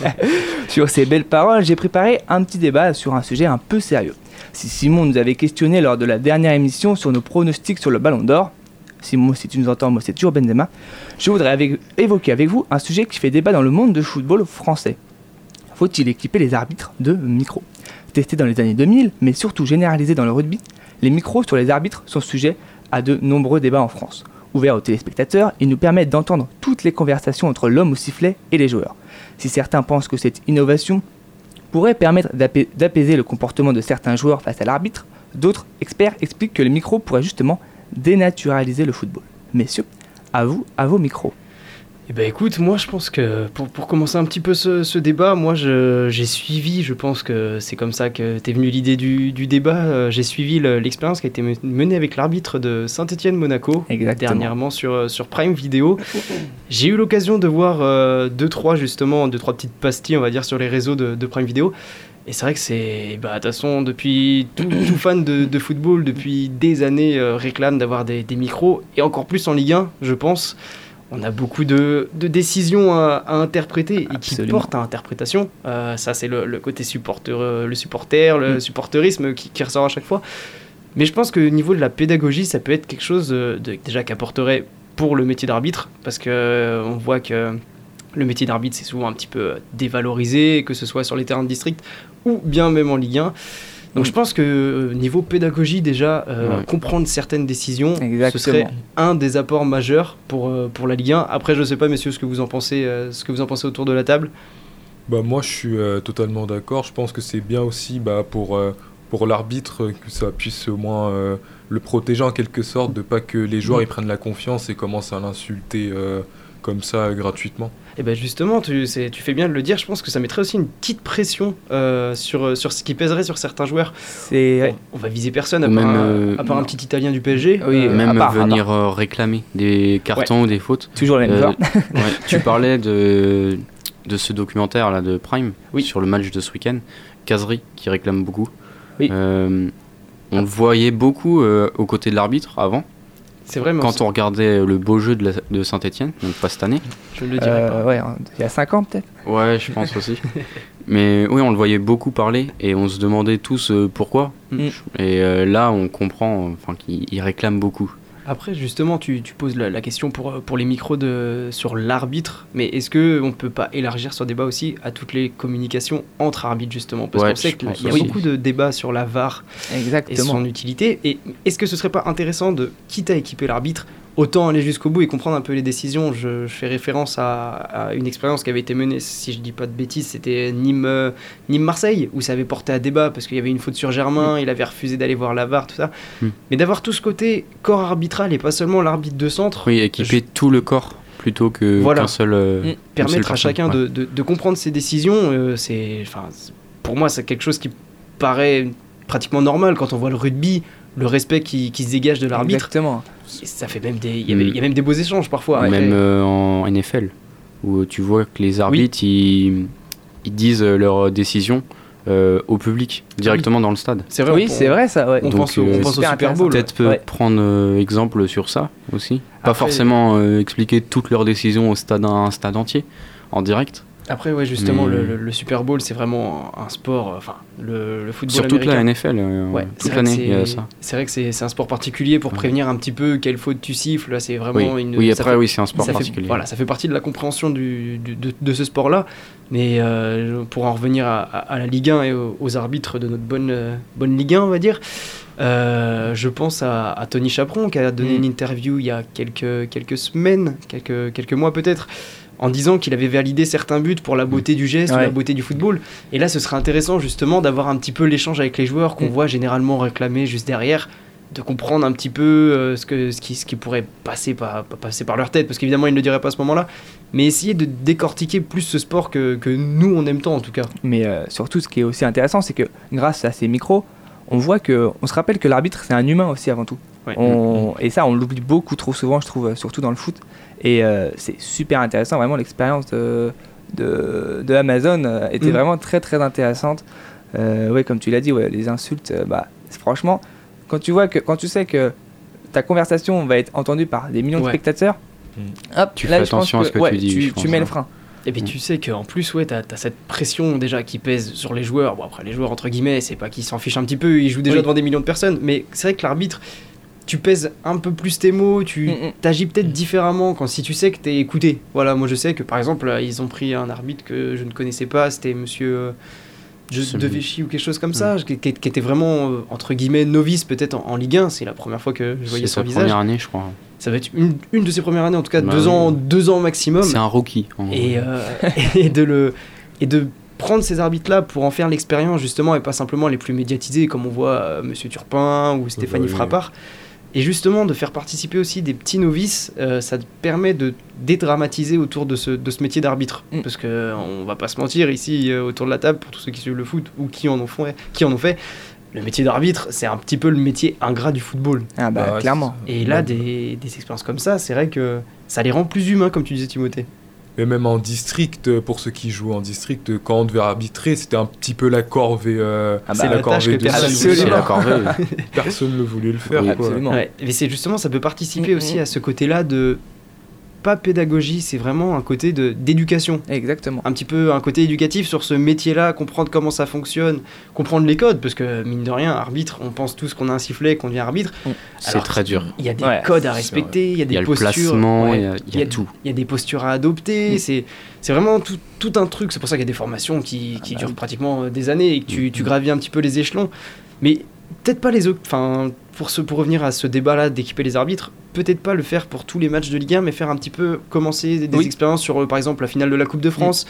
[laughs] sur ces belles paroles, j'ai préparé un petit débat sur un sujet un peu sérieux. Si Simon nous avait questionné lors de la dernière émission sur nos pronostics sur le Ballon d'Or, Si tu nous entends, moi c'est toujours Benzema, je voudrais évoquer avec vous un sujet qui fait débat dans le monde de football français. Faut-il équiper les arbitres de micros Testé dans les années 2000, mais surtout généralisé dans le rugby, les micros sur les arbitres sont sujets à de nombreux débats en France. Ouverts aux téléspectateurs, ils nous permettent d'entendre toutes les conversations entre l'homme au sifflet et les joueurs. Si certains pensent que cette innovation pourrait permettre d'apais- d'apaiser le comportement de certains joueurs face à l'arbitre, d'autres experts expliquent que les micros pourraient justement dénaturaliser le football. Messieurs, à vous, à vos micros. Eh ben écoute, moi je pense que pour, pour commencer un petit peu ce, ce débat, moi je- j'ai suivi, je pense que c'est comme ça que t'es venu l'idée du, du débat, euh, j'ai suivi le- l'expérience qui a été men- menée avec l'arbitre de Saint-Etienne-Monaco dernièrement sur, euh, sur Prime Video. J'ai eu l'occasion de voir 2-3 justement, 2-3 petites pastilles on va dire sur les réseaux de, de Prime Video. Et c'est vrai que c'est, bah, de toute façon, depuis tout, [coughs] tout fan de, de football, depuis des années, euh, réclame d'avoir des, des micros, et encore plus en Ligue 1, je pense. On a beaucoup de, de décisions à, à interpréter et qui Absolument. portent à interprétation. Euh, ça, c'est le, le côté supporter, euh, le supporter, le Mm. supporterisme qui, qui ressort à chaque fois. Mais je pense que au niveau de la pédagogie, ça peut être quelque chose de, déjà qu'apporterait pour le métier d'arbitre, parce que on voit que le métier d'arbitre c'est souvent un petit peu dévalorisé, que ce soit sur les terrains de district ou bien même en Ligue 1. Donc je pense que euh, niveau pédagogie déjà, euh, Ouais. comprendre certaines décisions, ce serait un des apports majeurs pour, euh, pour la Ligue 1. Après je sais pas messieurs ce que vous en pensez, euh, ce que vous en pensez autour de la table. Bah moi je suis euh, totalement d'accord. Je pense que c'est bien aussi bah, pour, euh, pour l'arbitre que ça puisse au moins euh, le protéger en quelque sorte, de pas que les joueurs Mm. ils prennent la confiance et commencent à l'insulter euh, comme ça gratuitement. Et ben justement, tu, c'est- tu fais bien de le dire, je pense que ça mettrait aussi une petite pression euh, sur, euh, sur ce qui pèserait sur certains joueurs. C'est on va viser personne, à Ou part, même, un, euh, à part un petit Italien du PSG. Oui, Euh, même à part, à venir réclamer des cartons ou des fautes. Toujours les mêmes Euh, [laughs] ouais, tu parlais de, de ce documentaire là de Prime Oui. sur le match de ce week-end. Casery qui réclame beaucoup. Oui. Euh, on le voyait beaucoup euh, aux côtés de l'arbitre avant. C'est Quand on regardait le beau jeu de, la- de Saint-Etienne, donc pas cette année. je ne le dirais Euh, pas. ouais, il y a 5 ans peut-être. Ouais, je pense aussi. [laughs] Mais oui, on le voyait beaucoup parler et on se demandait tous euh, pourquoi. Mm. Et euh, là, on comprend euh, enfin, qu'il il réclame beaucoup. Après, justement, tu, tu poses la, la question pour, pour les micros de, sur l'arbitre, mais est-ce que on peut pas élargir ce débat aussi à toutes les communications entre arbitres, justement? Parce Ouais, qu'on sait qu'il y a aussi. beaucoup de débats sur la VAR et Exactement. son utilité. Et est-ce que ce serait pas intéressant de, quitte à équiper l'arbitre, autant aller jusqu'au bout et comprendre un peu les décisions Je, je fais référence à, à une expérience qui avait été menée, si je dis pas de bêtises, c'était Nîmes, euh, Nîmes-Marseille, où ça avait porté à débat parce qu'il y avait une faute sur Germain, il avait refusé d'aller voir la VAR, tout ça. Mm. Mais d'avoir tout ce côté corps arbitral et pas seulement l'arbitre de centre, Oui, équiper tout le corps plutôt que Voilà. qu'un seul. euh, Mm. permettre à chacun Ouais. de, de- de comprendre ses décisions, euh, c'est, enfin, c'est- pour moi, c'est quelque chose qui paraît pratiquement normal quand on voit le rugby, le respect qui, qui se dégage de l'arbitre. Exactement. Ça fait même des, il y, a même des beaux échanges parfois. Même euh, en NFL, où tu vois que les arbitres, ils, ils disent euh, leurs décisions euh, au public, directement dans le stade. C'est vrai. Oui, on- c'est vrai ça. Ouais. On Donc, pense au, on euh, pense au super Super Bowl. Peut-être peut Ouais. prendre euh, exemple sur ça aussi. Pas Après- forcément euh, expliquer toutes leurs décisions au stade, un stade entier, en direct. Après, ouais, justement, Mais- le, Super Bowl, c'est vraiment un sport, euh, enfin, le, le football Sur toute la américain. NFL, euh, Ouais, c'est toute vrai que l'année, il y a c'est- ça. C'est vrai que c'est un sport particulier pour Ouais. prévenir un petit peu quelle faute tu siffles. Là, c'est vraiment Oui, une. oui après, fait- oui, c'est un sport fait- particulier. voilà, ça fait partie de la compréhension du, du- de, de ce sport-là. Mais euh, pour en revenir à, à- à la Ligue 1 et aux, aux arbitres de notre bonne, euh, bonne Ligue 1, on va dire, je pense à, à Tony Chaperon qui a donné Mm. une interview il y a quelques, quelques semaines, quelques, quelques mois peut-être, en disant qu'il avait validé certains buts pour la beauté du geste ou la beauté du football. Et là, ce serait intéressant justement d'avoir un petit peu l'échange avec les joueurs qu'on Mm. voit généralement réclamer juste derrière de comprendre un petit peu euh, ce, que, ce, qui, ce qui pourrait passer par, pas passer par leur tête, parce qu'évidemment ils ne le diraient pas à ce moment-là, mais essayer de décortiquer plus ce sport que, que nous on aime tant en tout cas. Mais euh, surtout, ce qui est aussi intéressant, c'est que grâce à ces micros, on voit que, on se rappelle que l'arbitre, c'est un humain aussi avant tout. Ouais. On- et ça, on l'oublie beaucoup trop souvent, je trouve, euh, surtout dans le foot. Et euh, c'est super intéressant, vraiment, l'expérience de, de, de Amazon euh, était Mm. vraiment très très intéressante. Euh, ouais, comme tu l'as dit, ouais, les insultes, euh, bah, franchement, quand tu vois que, quand tu sais que ta conversation va être entendue par des millions de spectateurs, Mm. hop, Tu là, fais je pense attention à ce que ouais, tu dis, tu, je tu pense, mets le hein. frein. Et puis tu sais qu'en plus, ouais, t'as as cette pression déjà qui pèse sur les joueurs. Bon, après, les joueurs, entre guillemets, c'est pas qu'ils s'en fichent un petit peu, ils jouent déjà Oui. devant des millions de personnes, mais c'est vrai que l'arbitre, tu pèses un peu plus tes mots, tu Mm, mm. t'agis peut-être différemment quand si tu sais que t'es écouté. Voilà, moi je sais que par exemple, là, ils ont pris un arbitre que je ne connaissais pas, c'était monsieur. euh, je- C'est- De Vichy ou quelque chose comme ça, qui, qui- qui était vraiment, euh, entre guillemets, novice peut-être en, en Ligue 1, c'est la première fois que je voyais C'est son sa visage. première année, je crois. Ça va être une, une de ses premières années, en tout cas Bah deux, oui. ans, deux ans maximum C'est un rookie. en et, euh, [laughs] et de le et de prendre ces arbitres là pour en faire l'expérience justement et pas simplement les plus médiatisés comme on voit euh, Monsieur Turpin ou Stéphanie oui. Frappard Et justement, de faire participer aussi des petits novices, euh, ça te permet de dédramatiser autour de ce, de ce métier d'arbitre. Mm. Parce que on va pas se mentir, ici, euh, autour de la table, pour tous ceux qui suivent le foot ou qui en ont fait, qui en ont fait le métier d'arbitre, c'est un petit peu le métier ingrat du football. Ah bah, Bah clairement. Et là, des, des expériences comme ça, c'est vrai que ça les rend plus humains, comme tu disais, Timothée. Mais même en district, euh, pour ceux qui jouent en district, euh, quand on devait arbitrer, c'était un petit peu la corvée. euh, Ah bah, c'est la corvée de personne la corvée. Ne voulait le faire. Oui, quoi. absolument. Ouais, mais c'est justement, ça peut participer Mm, aussi mm. à ce côté-là de pas pédagogie, c'est vraiment un côté de d'éducation. Exactement. Un petit peu un côté éducatif sur ce métier-là, comprendre comment ça fonctionne, comprendre les codes, parce que mine de rien, arbitre, on pense tous qu'on a un sifflet, qu'on devient arbitre. C'est très dur. Il y a des Ouais, codes à respecter, il y a des y a le postures. ouais, il y a- il y a tout. Il y a des postures à adopter, c'est c'est vraiment tout, tout un truc. C'est pour ça qu'il y a des formations qui, qui bah durent oui. pratiquement euh, des années et que tu, tu gravis un petit peu les échelons. Mais peut-être pas les autres. Enfin, pour, ce, pour revenir à ce débat-là d'équiper les arbitres, peut-être pas le faire pour tous les matchs de Ligue 1, mais faire un petit peu commencer des Oui. expériences sur, euh, par exemple, la finale de la Coupe de France.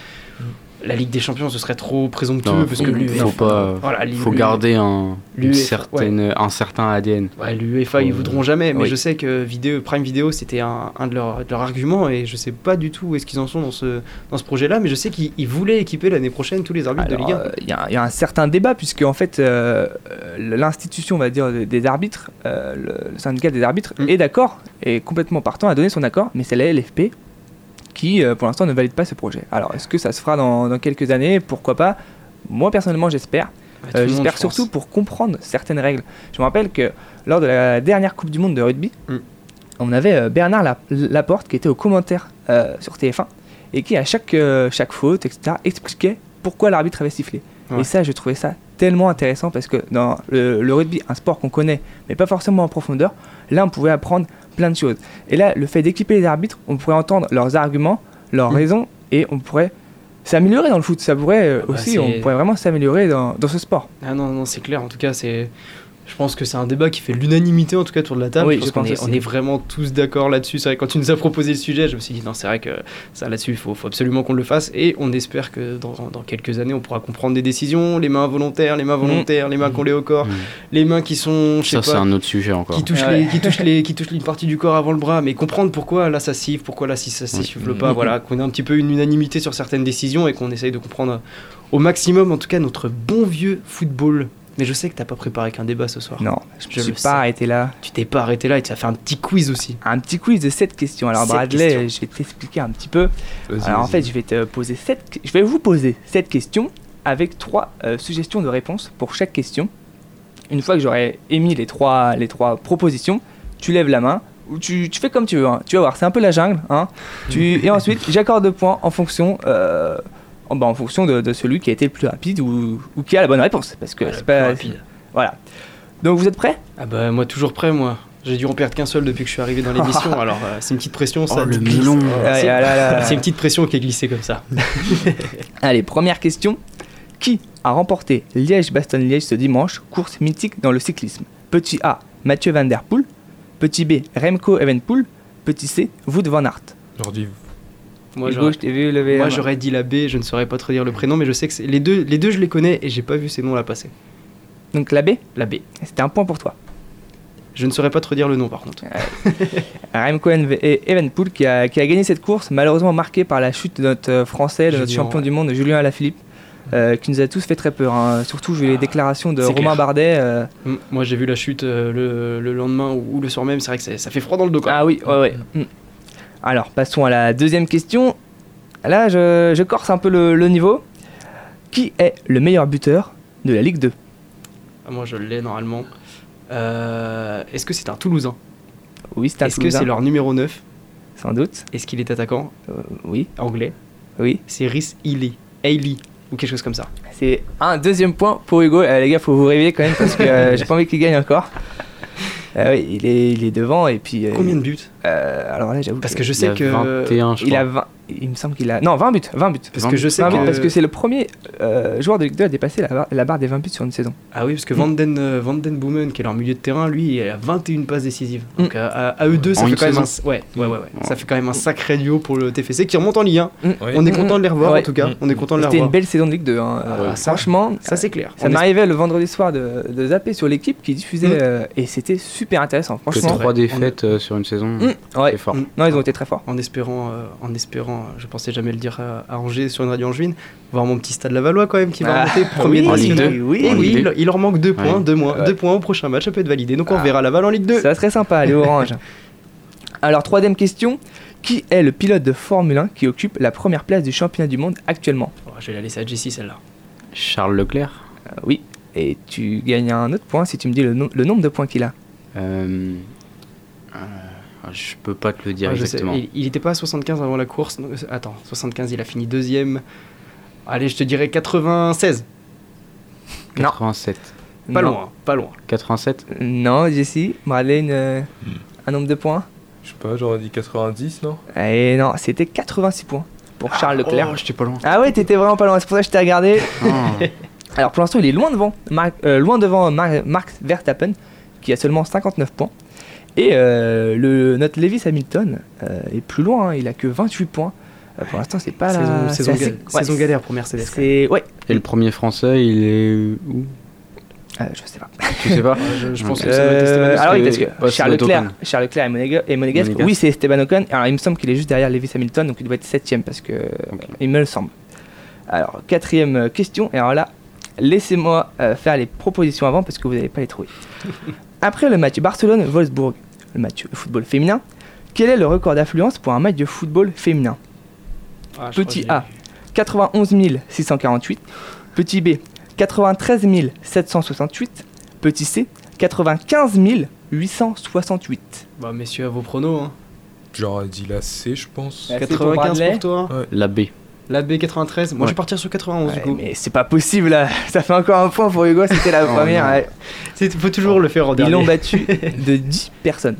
La Ligue des Champions, ce serait trop présomptueux Non, parce que faut, l'UEFA faut pas, voilà, faut garder un, une un certain ADN. Ouais, l'UEFA, ils voudront jamais, mais oui. je sais que vidéo, Prime Video, c'était un, un de, leurs, de leurs arguments, et je sais pas du tout où est-ce qu'ils en sont dans ce, dans ce projet-là, mais je sais qu'ils ils voulaient équiper l'année prochaine tous les arbitres de Ligue 1. euh, Il y, a- il y a un certain débat, puisque en fait, euh, l'institution, on va dire, des arbitres, euh, le, syndicat des arbitres, Mm. est d'accord, est complètement partant, a donné son accord, mais c'est la LFP qui, euh, pour l'instant, ne valide pas ce projet. Alors, est-ce que ça se fera dans, dans quelques années? Pourquoi pas? Moi, personnellement, j'espère. Euh, j'espère pense. surtout pour comprendre certaines règles. Je me rappelle que lors de la dernière Coupe du Monde de rugby, Mm. on avait euh, Bernard La- Laporte qui était au commentaire euh, sur TF1 et qui, à chaque, chaque faute, etc., expliquait pourquoi l'arbitre avait sifflé. Ouais. Et ça, je trouvais ça tellement intéressant parce que dans le, le rugby, un sport qu'on connaît, mais pas forcément en profondeur, là, on pouvait apprendre plein de choses. Et là, le fait d'équiper les arbitres, on pourrait entendre leurs arguments, leurs Mm. raisons, et on pourrait s'améliorer dans le foot. Ça pourrait euh, Ah bah, aussi, on pourrait vraiment s'améliorer dans, dans ce sport. Ah non, non, c'est clair, en tout cas, c'est. Je pense que c'est un débat qui fait l'unanimité en tout cas autour de la table. Oui, je qu'on est, on est vraiment tous d'accord là-dessus. C'est vrai, quand tu nous as proposé le sujet, je me suis dit non, c'est vrai que ça là-dessus, il faut, faut absolument qu'on le fasse. Et on espère que dans, dans quelques années, on pourra comprendre des décisions, les mains volontaires, les mains volontaires, les mains collées au corps, Mm. les mains qui sont, je sais Ça, c'est pas, un autre sujet encore. qui touchent, Ouais. les, qui, touchent les, qui touchent une partie du corps avant le bras, mais comprendre pourquoi là ça siffle, pourquoi là si ça Oui. siffle pas, Mhm. voilà, qu'on ait un petit peu une unanimité sur certaines décisions et qu'on essaye de comprendre au maximum, en tout cas, notre bon vieux football. Mais je sais que t'as pas préparé qu'un débat ce soir. Non, je me Je suis pas sais. arrêté là. Tu t'es pas arrêté là et tu as fait un petit quiz aussi. Un petit quiz de 7 questions. Alors Sept Bradley, questions. je vais t'expliquer un petit peu. Alors en fait, je vais te poser sept, je vais vous poser 7 questions avec trois euh, suggestions de réponses pour chaque question. Une fois que j'aurai émis les trois, les trois propositions, tu lèves la main ou tu, tu fais comme tu veux. hein. Tu vas voir, c'est un peu la jungle. Hein. Tu, et ensuite, j'accorde points en fonction, euh, en, bah, en fonction de, de celui qui a été le plus rapide ou, ou qui a la bonne réponse. Parce que Ouais, c'est pas rapide. Voilà. Donc vous êtes prêts? Ah bah moi toujours prêt moi. J'ai dû en perdre qu'un seul depuis que je suis arrivé dans l'émission, [laughs] alors euh, c'est une petite pression ça. Oh, le glisse. melon. Ouais, c'est- ah. [laughs] C'est une petite pression qui est glissée comme ça. [laughs] Allez, première question. Qui a remporté Liège-Bastogne-Liège ce dimanche, course mythique dans le cyclisme? Petit A, Mathieu Van Der Poel. Petit B, Remco Evenpool. Petit C, Wout van Aert. Dit Moi Hugo, je t'ai vu lever la moi, j'aurais dit la B, je ne saurais pas te dire le prénom, mais je sais que les deux, les deux je les connais et j'ai pas vu ces noms là passer. Donc la B, La B. c'était un point pour toi. Je ne saurais pas te redire le nom par contre. [laughs] Remco Enve- et Evenpool qui a, qui a gagné cette course, malheureusement marquée par la chute de notre euh, français, de notre champion ouais. du monde, Julien Alaphilippe. euh, qui nous a tous fait très peur. hein. Surtout, j'ai eu les déclarations de Romain clair. Bardet. euh, Mm, Moi j'ai vu la chute euh, le, le lendemain ou, ou le soir même, c'est vrai que ça fait froid dans le dos. Quoi. Ah oui, ouais, ouais. Mm. Alors, passons à la deuxième question. Là, je, je corse un peu le, le niveau. Qui est le meilleur buteur de la Ligue 2 Ah, moi je l'ai normalement. Euh, Est-ce que c'est un Toulousain? Oui, c'est un Est-ce que c'est leur numéro 9 Sans doute. Est-ce qu'il est attaquant? Euh, oui, Anglais? Oui. C'est Rhys Healy. Hailey ou quelque chose comme ça. C'est un deuxième point pour Hugo. Euh, les gars, faut vous réveiller quand même parce que [laughs] j'ai pas envie qu'il gagne encore. Euh, oui, il est, il est devant et puis. euh, Combien de buts? euh, Alors là, j'avoue. Parce que je Il sais a que 21, je il crois. a, 20 il me semble qu'il a. Non, 20 buts. 20 buts. Parce que je sais 20 buts, que- parce que c'est le premier euh, joueur de Ligue 2 à dépasser la, barre- la barre des 20 buts sur une saison. Ah oui, parce que Mm. Vanden, euh, Vanden Boomen, qui est leur milieu de terrain, lui, il a 21 passes décisives. Donc à, à- à eux deux, ça En fait quand même un, ouais, ouais, ouais, ouais. Ça fait quand même un sacré duo pour le TFC qui remonte en Ligue 1. Mm. On est Mm, content mm. de les revoir Ouais. en tout cas. Mm. On est content de les C'était une revoir. belle saison de Ligue 2. hein. Euh, Ah, ça- franchement, ça, c'est clair. Ça m'arrivait le vendredi soir de, de zapper sur l'équipe qui diffusait Mm. euh, et c'était super intéressant. Franchement, trois défaites euh, sur une saison, Mm, ouais. c'est fort. Mm. Non, ils ont été très forts. En espérant, euh, en espérant, je pensais jamais le dire à, à Angers sur une radio angevine, voir mon petit stade Lavallois quand même qui va Ah, remonter premier oui, de en Ligue national. 2. oui, En oui, il, 2. il leur manque deux Ouais. points, deux, mois, Ouais. deux points au prochain match, ça peut être validé. Donc on Ah. verra Laval en Ligue 2. Ça serait sympa, les oranges. [laughs] Alors, troisième question. Qui est le pilote de Formule 1 qui occupe la première place du championnat du monde actuellement? Oh, je vais la laisser à Jessie celle-là. Charles Leclerc. Euh, Oui. Et tu gagnes un autre point si tu me dis le, no- le nombre de points qu'il a. Euh, euh, je peux pas te le dire Ouais, sais. exactement. Il, il était pas à 75 avant la course. euh, attends, 75, il a fini deuxième. Allez, je te dirais 96. 87. Pas Non. loin, pas loin. 87 Non, Jessie, une, euh, un nombre de points? Je sais pas, j'aurais dit 90, non? Et non, c'était 86 points pour Charles Leclerc. Oh, j'étais pas loin. Ah ouais, t'étais vraiment pas loin, c'est pour ça que je t'ai regardé. Ah. [laughs] Alors pour l'instant, il est loin devant, Mar- euh, loin devant Mar- Max Verstappen, qui a seulement 59 points. Et euh, le, notre Lewis Hamilton euh, est plus loin, hein, il a que 28 points. Euh, pour l'instant, c'est pas saison, la saison, c'est ga- assez- ouais, saison galère pour Mercedes. ouais, Et le premier français, il est où? Euh, je sais pas. Tu sais pas [laughs] je, je pense que ça Euh, alors oui, parce que ouais, Charles Leclerc. Charles Leclerc est monégasque. Oui, c'est Esteban Ocon. Alors il me semble qu'il est juste derrière Lewis Hamilton, donc il doit être septième parce que il me le semble. Alors quatrième question. Et alors là, laissez-moi euh, faire les propositions avant parce que vous n'allez pas les trouver. [laughs] Après le match Barcelone-Wolfsburg, le match de football féminin, quel est le record d'affluence pour un match de football féminin Ah, Petit A, 91 648. Petit B, 93 768. Petit C, 95 868. que j'ai- Bah, messieurs, à vos pronos. Hein. J'aurais dit la C, je pense. La C pour 95 Bradley. pour toi. La B. La B93. Moi, Ouais. je vais partir sur 91 du coup. mais c'est pas possible là, [laughs] ça fait encore un point pour Hugo, c'était la [laughs] Oh, première. ouais. Il faut toujours le faire en Ils dernier. l'ont battu [laughs] de 10 personnes.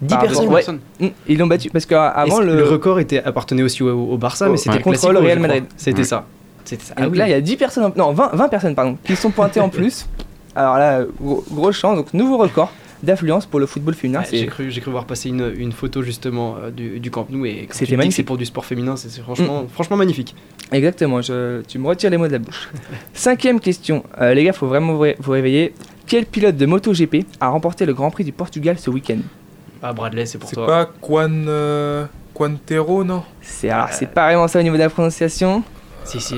10 Pardon, personnes. ouais. Mm, Ils l'ont battu parce qu'avant le. le... record était, appartenait aussi au, au Barça, Oh, mais c'était contre le Real. Madrid. C'était Ouais. ça. C'était ça. Et donc là, il y a 10 personnes, en- non 20, 20 personnes pardon, qui sont pointées en plus. Alors là, gros, grosse chance, donc nouveau record d'affluence pour le football féminin. Ouais, c'est- j'ai cru, j'ai cru voir passer une, une photo justement euh, du, du Camp Nou et C'était magnifique. c'est pour du sport féminin, c'est c'est franchement, franchement magnifique. Exactement, je- tu me retires les mots de la bouche. [laughs] Cinquième question, Euh, les gars, faut vraiment vous, ré- vous réveiller. Quel pilote de MotoGP a remporté le Grand Prix du Portugal ce week-end? Ah Bradley, c'est pour C'est toi. pas Quan, euh, Quantero, non? C'est alors c'est pas vraiment ça au niveau de la prononciation. Si si,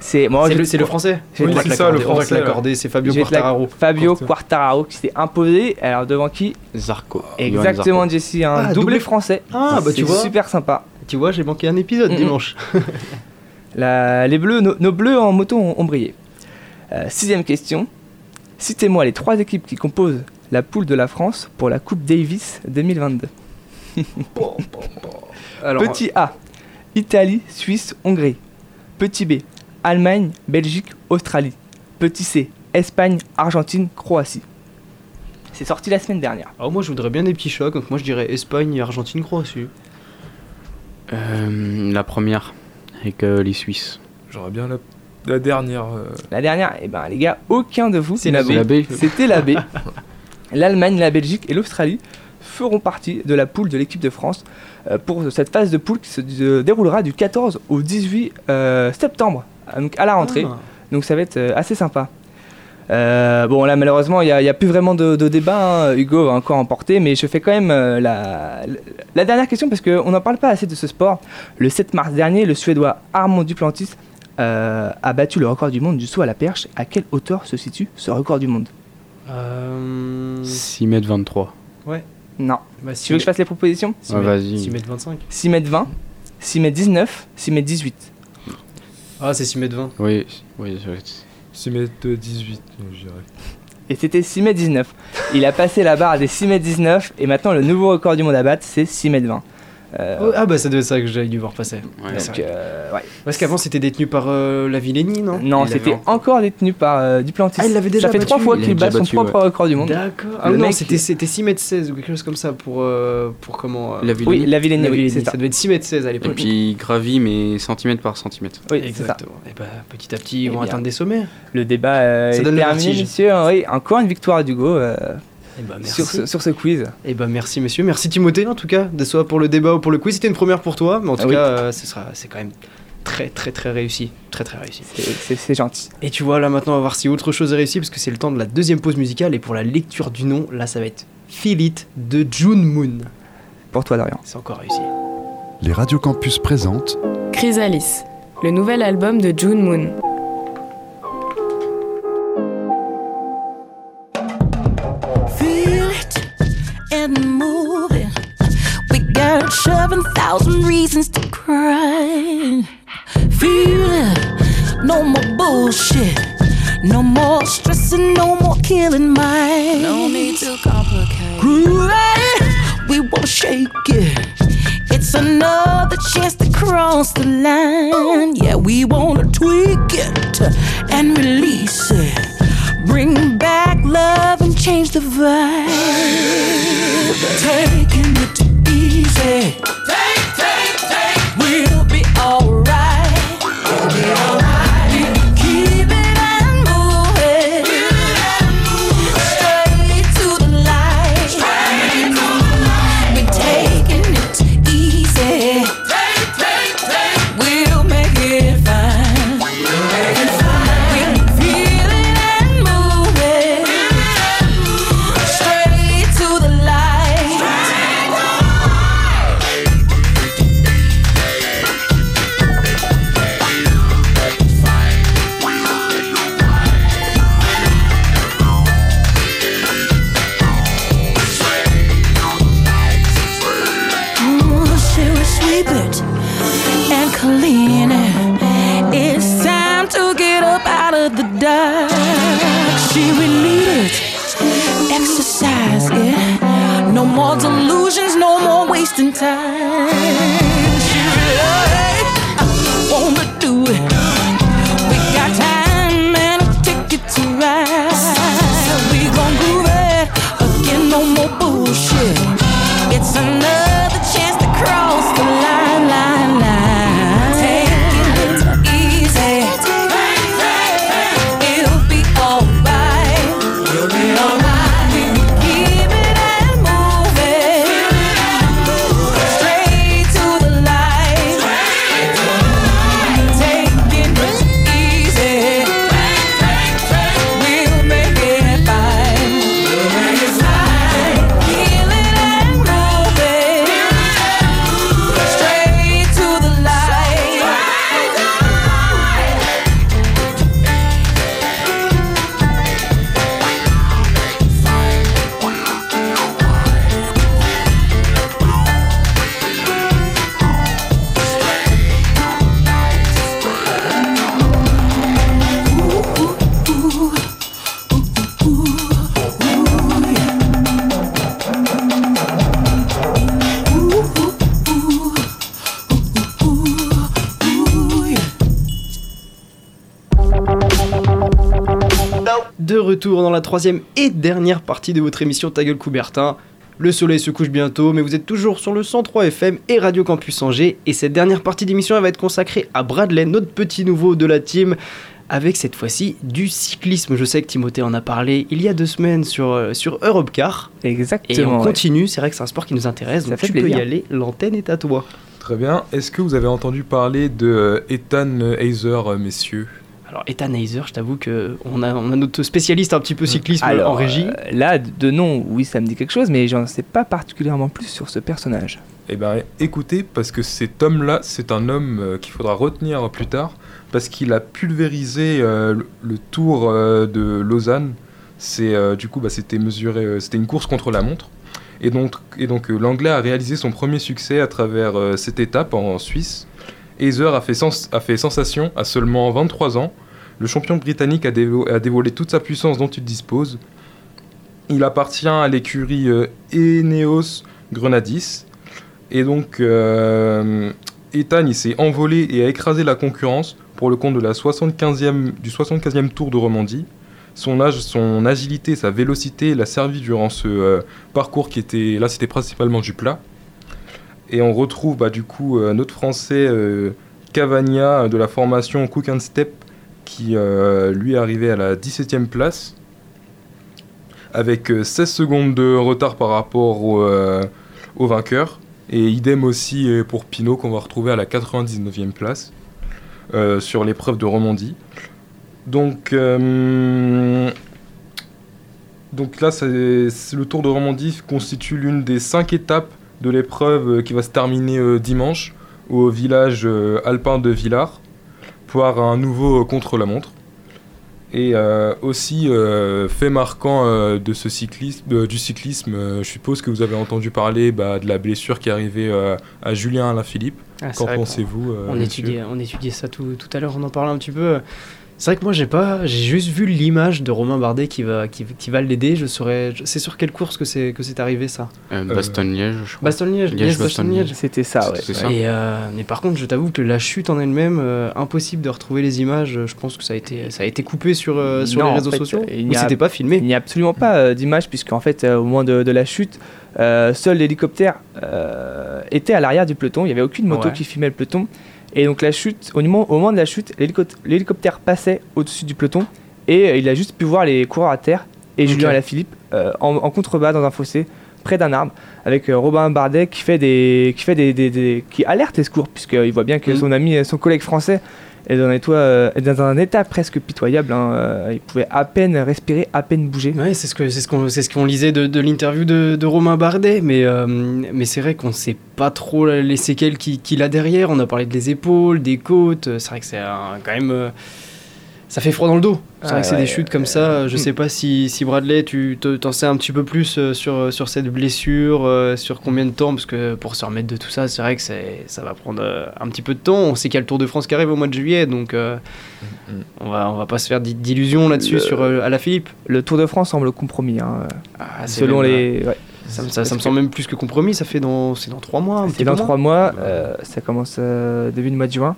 c'est moi, c'est je- le, c'est le français. C'est ça, le français, c'est Fabio Quartararo. Fabio Quarta- Quartararo qui s'est imposé. Alors devant qui Zarco. Exactement. Jesse, un Ah, doublé français. Ah, bah, tu C'est vois. super sympa. Tu vois, j'ai manqué un épisode dimanche. [laughs] La- les bleus, nos, nos bleus en moto ont, ont brillé. Euh, sixième question. Citez-moi les trois équipes qui composent la poule de la France pour la Coupe Davis 2022. [laughs] Alors, Petit A, Italie, Suisse, Hongrie. Petit B, Allemagne, Belgique, Australie. Petit C, Espagne, Argentine, Croatie. C'est sorti la semaine dernière. alors moi je voudrais bien des petits chocs, donc moi je dirais Espagne, Argentine, Croatie. Euh, la première, avec euh, les Suisses. J'aurais bien la, la dernière. euh, La dernière, eh ben les gars, aucun de vous C'est la B. C'était la B. [laughs] L'Allemagne, la Belgique et l'Australie feront partie de la poule de l'équipe de France pour cette phase de poule qui se euh, déroulera du 14 au 18 euh, septembre, euh, donc à la rentrée. Ah. Donc ça va être euh, assez sympa. Euh, bon là malheureusement il n'y a, plus vraiment de, de débat, hein. Hugo va encore emporter, mais je fais quand même euh, la, la dernière question parce qu'on n'en parle pas assez de ce sport. Le 7 mars dernier, le Suédois Armand Duplantis euh, a battu le record du monde du saut à la perche. À quelle hauteur se situe ce record du monde? Euh... 6 mètres 23. Non. Bah, Tu veux que je fasse les propositions 6 Ouais, mètres, vas-y. 6 mètres 25. 6 mètres 20, 6 mètres 19, 6 mètres 18. Ah, c'est 6 mètres 20. Oui, oui, oui. 6 mètres 18, je dirais. Et c'était 6 mètres 19. Il a passé la barre des 6 mètres 19 et maintenant le nouveau record du monde à battre c'est 6 mètres 20. Euh, Oh, ah bah ça devait être ça que j'avais dû voir passer. Ouais, donc, euh, ouais. Parce qu'avant c'était détenu par euh, la Villénie, non? Non, Il c'était en- encore détenu par euh, Duplantis. Ah, il l'avait déjà Ça fait battu. trois fois Il qu'il bat son propre ouais. record du monde. D'accord. Ah non, mec- c'était c'était 6 mètres 16 ou quelque chose comme ça pour, euh, pour comment euh, La ville. Oui, la Villénie, la oui, Villénie. ça. ça. devait être 6 mètres 16 à Et l'époque. puis gravi, mais centimètre par centimètre. Oui. Exactement. Et bah petit à petit ils Eh vont atteindre des sommets. Le débat Ça est donne le terminé, vertige. messieurs. Oui, encore une victoire d'Hugo Et bah sur, ce, sur ce quiz. Et bah merci messieurs, merci Timothée en tout cas, de soit pour le débat ou pour le quiz, c'était une première pour toi, mais en tout Ah oui. cas euh, ce sera c'est quand même très très très réussi, très très réussi. C'est- gentil. Et tu vois là maintenant on va voir si autre chose est réussi parce que c'est le temps de la deuxième pause musicale et pour la lecture du nom, là ça va être Feel It de June Moon. Pour toi, Dorian. C'est encore réussi. Les radios campus présentent Chrysalis, le nouvel album de June Moon. It. We got seven thousand reasons to cry. Feel it, no more bullshit. No more stressing, no more killing mind. No need to complicate. It, we won't shake it. It's another chance to cross the line. Yeah, we wanna tweak it and release it. Bring back love change the vibe. Taking it easy. La troisième et dernière partie de votre émission Ta gueule Coubertin. Le soleil se couche bientôt, mais vous êtes toujours sur le 103 FM et Radio Campus Angers. Et cette dernière partie d'émission, elle va être consacrée à Bradley, notre petit nouveau de la team, avec cette fois-ci du cyclisme. Je sais que Timothée en a parlé il y a deux semaines sur, euh, sur Europcar. Exactement. Et on ouais. continue, c'est vrai que c'est un sport qui nous intéresse, Ça donc fait tu peux y aller, l'antenne est à toi. Très bien. Est-ce que vous avez entendu parler de euh, Ethan Heiser, euh, messieurs? Alors Ethan Heiser, je t'avoue que on a, on a notre spécialiste un petit peu cyclisme Alors, en régie. euh, là, de nom, oui, ça me dit quelque chose, mais j'en sais pas particulièrement plus sur ce personnage. Eh bien, écoutez, parce que cet homme-là, c'est un homme euh, qu'il faudra retenir plus tard, parce qu'il a pulvérisé euh, le, Tour euh, de Lausanne. C'est euh, du coup, bah, c'était mesuré, euh, c'était une course contre la montre. Et donc, et donc euh, l'Anglais a réalisé son premier succès à travers euh, cette étape en, Suisse. Heiser a fait, sensation à seulement 23 ans. Le champion britannique a, dévo- a dévoilé toute sa puissance dont il dispose. Il appartient à l'écurie euh, Eneos Grenadis. Et donc, euh, Ethan, s'est envolé et a écrasé la concurrence pour le compte de la 75e, du 75e tour de Romandie. Son âge, son agilité, sa vélocité l'a servi durant ce euh, parcours qui était, là c'était principalement du plat. Et on retrouve bah, du coup euh, notre Français euh, Cavagna de la formation Cook and Step qui euh, lui est arrivé à la 17e place avec euh, 16 secondes de retard par rapport au, vainqueur. Et idem aussi pour Pinot qu'on va retrouver à la 99e place sur l'épreuve de Romandie. Donc, donc là, c'est- le Tour de Romandie constitue l'une des cinq étapes de l'épreuve euh, qui va se terminer euh, dimanche au village euh, alpin de Villars pour un nouveau contre-la-montre. Et aussi, fait marquant de ce cyclisme, du cyclisme, je suppose que vous avez entendu parler bah, de la blessure qui est arrivée à Julien Alaphilippe. Ah, c'est Qu'en pensez-vous on, étudiait, on étudiait ça tout, tout à l'heure, on en parlait un petit peu. C'est vrai que moi j'ai pas, j'ai juste vu l'image de Romain Bardet qui va, qui, qui va l'aider. Je saurais, je- c'est sur quelle course que c'est que c'est arrivé ça Euh, Bastogne-Liège, je crois. Bastogne-Liège, yes, Bastogne-Liège. C'était ça, ouais. C'est ça. Et euh, mais par contre, je t'avoue que la chute en elle-même, euh, impossible de retrouver les images. Je pense que ça a été, ça a été coupé sur, euh, sur Non, les en réseaux fait, sociaux. il Ou c'était pas filmé. Il n'y a absolument pas euh, d'image, puisqu'en fait, euh, au moment de, de la chute, euh, seul l'hélicoptère euh, était à l'arrière du peloton. Il n'y avait aucune moto Ouais. qui filmait le peloton. Et donc, la chute, au moment, au moment de la chute, l'hélico- l'hélicoptère passait au-dessus du peloton et euh, il a juste pu voir les coureurs à terre et Julien. Alaphilippe euh, en, en contrebas dans un fossé près d'un arbre avec euh, Robin Bardet qui fait des qui fait des, des- des- qui alerte les secours puisqu'il voit bien que Mm. son ami son collègue français est dans euh, dans un état presque pitoyable hein, euh, il pouvait à peine respirer à peine bouger Ouais, c'est ce c'est ce qu'on ce qu'on lisait de, l'interview de, Romain Bardet, mais euh, mais c'est vrai qu'on sait pas trop les séquelles qu'il a derrière. On a parlé des épaules, des côtes. C'est vrai que c'est quand même ça fait froid dans le dos. C'est vrai Ah que c'est ouais, des chutes comme ça. Je hmm. sais pas si, si Bradley, tu te- t'en sais un petit peu plus euh, sur, sur cette blessure, euh, sur combien de temps, parce que pour se remettre de tout ça, c'est vrai que ça va prendre euh, un petit peu de temps. On sait qu'il y a le Tour de France qui arrive au mois de juillet, donc euh, on va on va pas se faire d'i- d'illusions là-dessus Le- sur euh, Alaphilippe. le Tour de France semble compromis hein, Ah, selon même, les ouais. Ça, me- ça- ça Parce me que- semble même plus que compromis, ça fait dans, c'est dans trois mois. C'est dans moins. trois mois, euh, ça commence euh, début du mois de juin.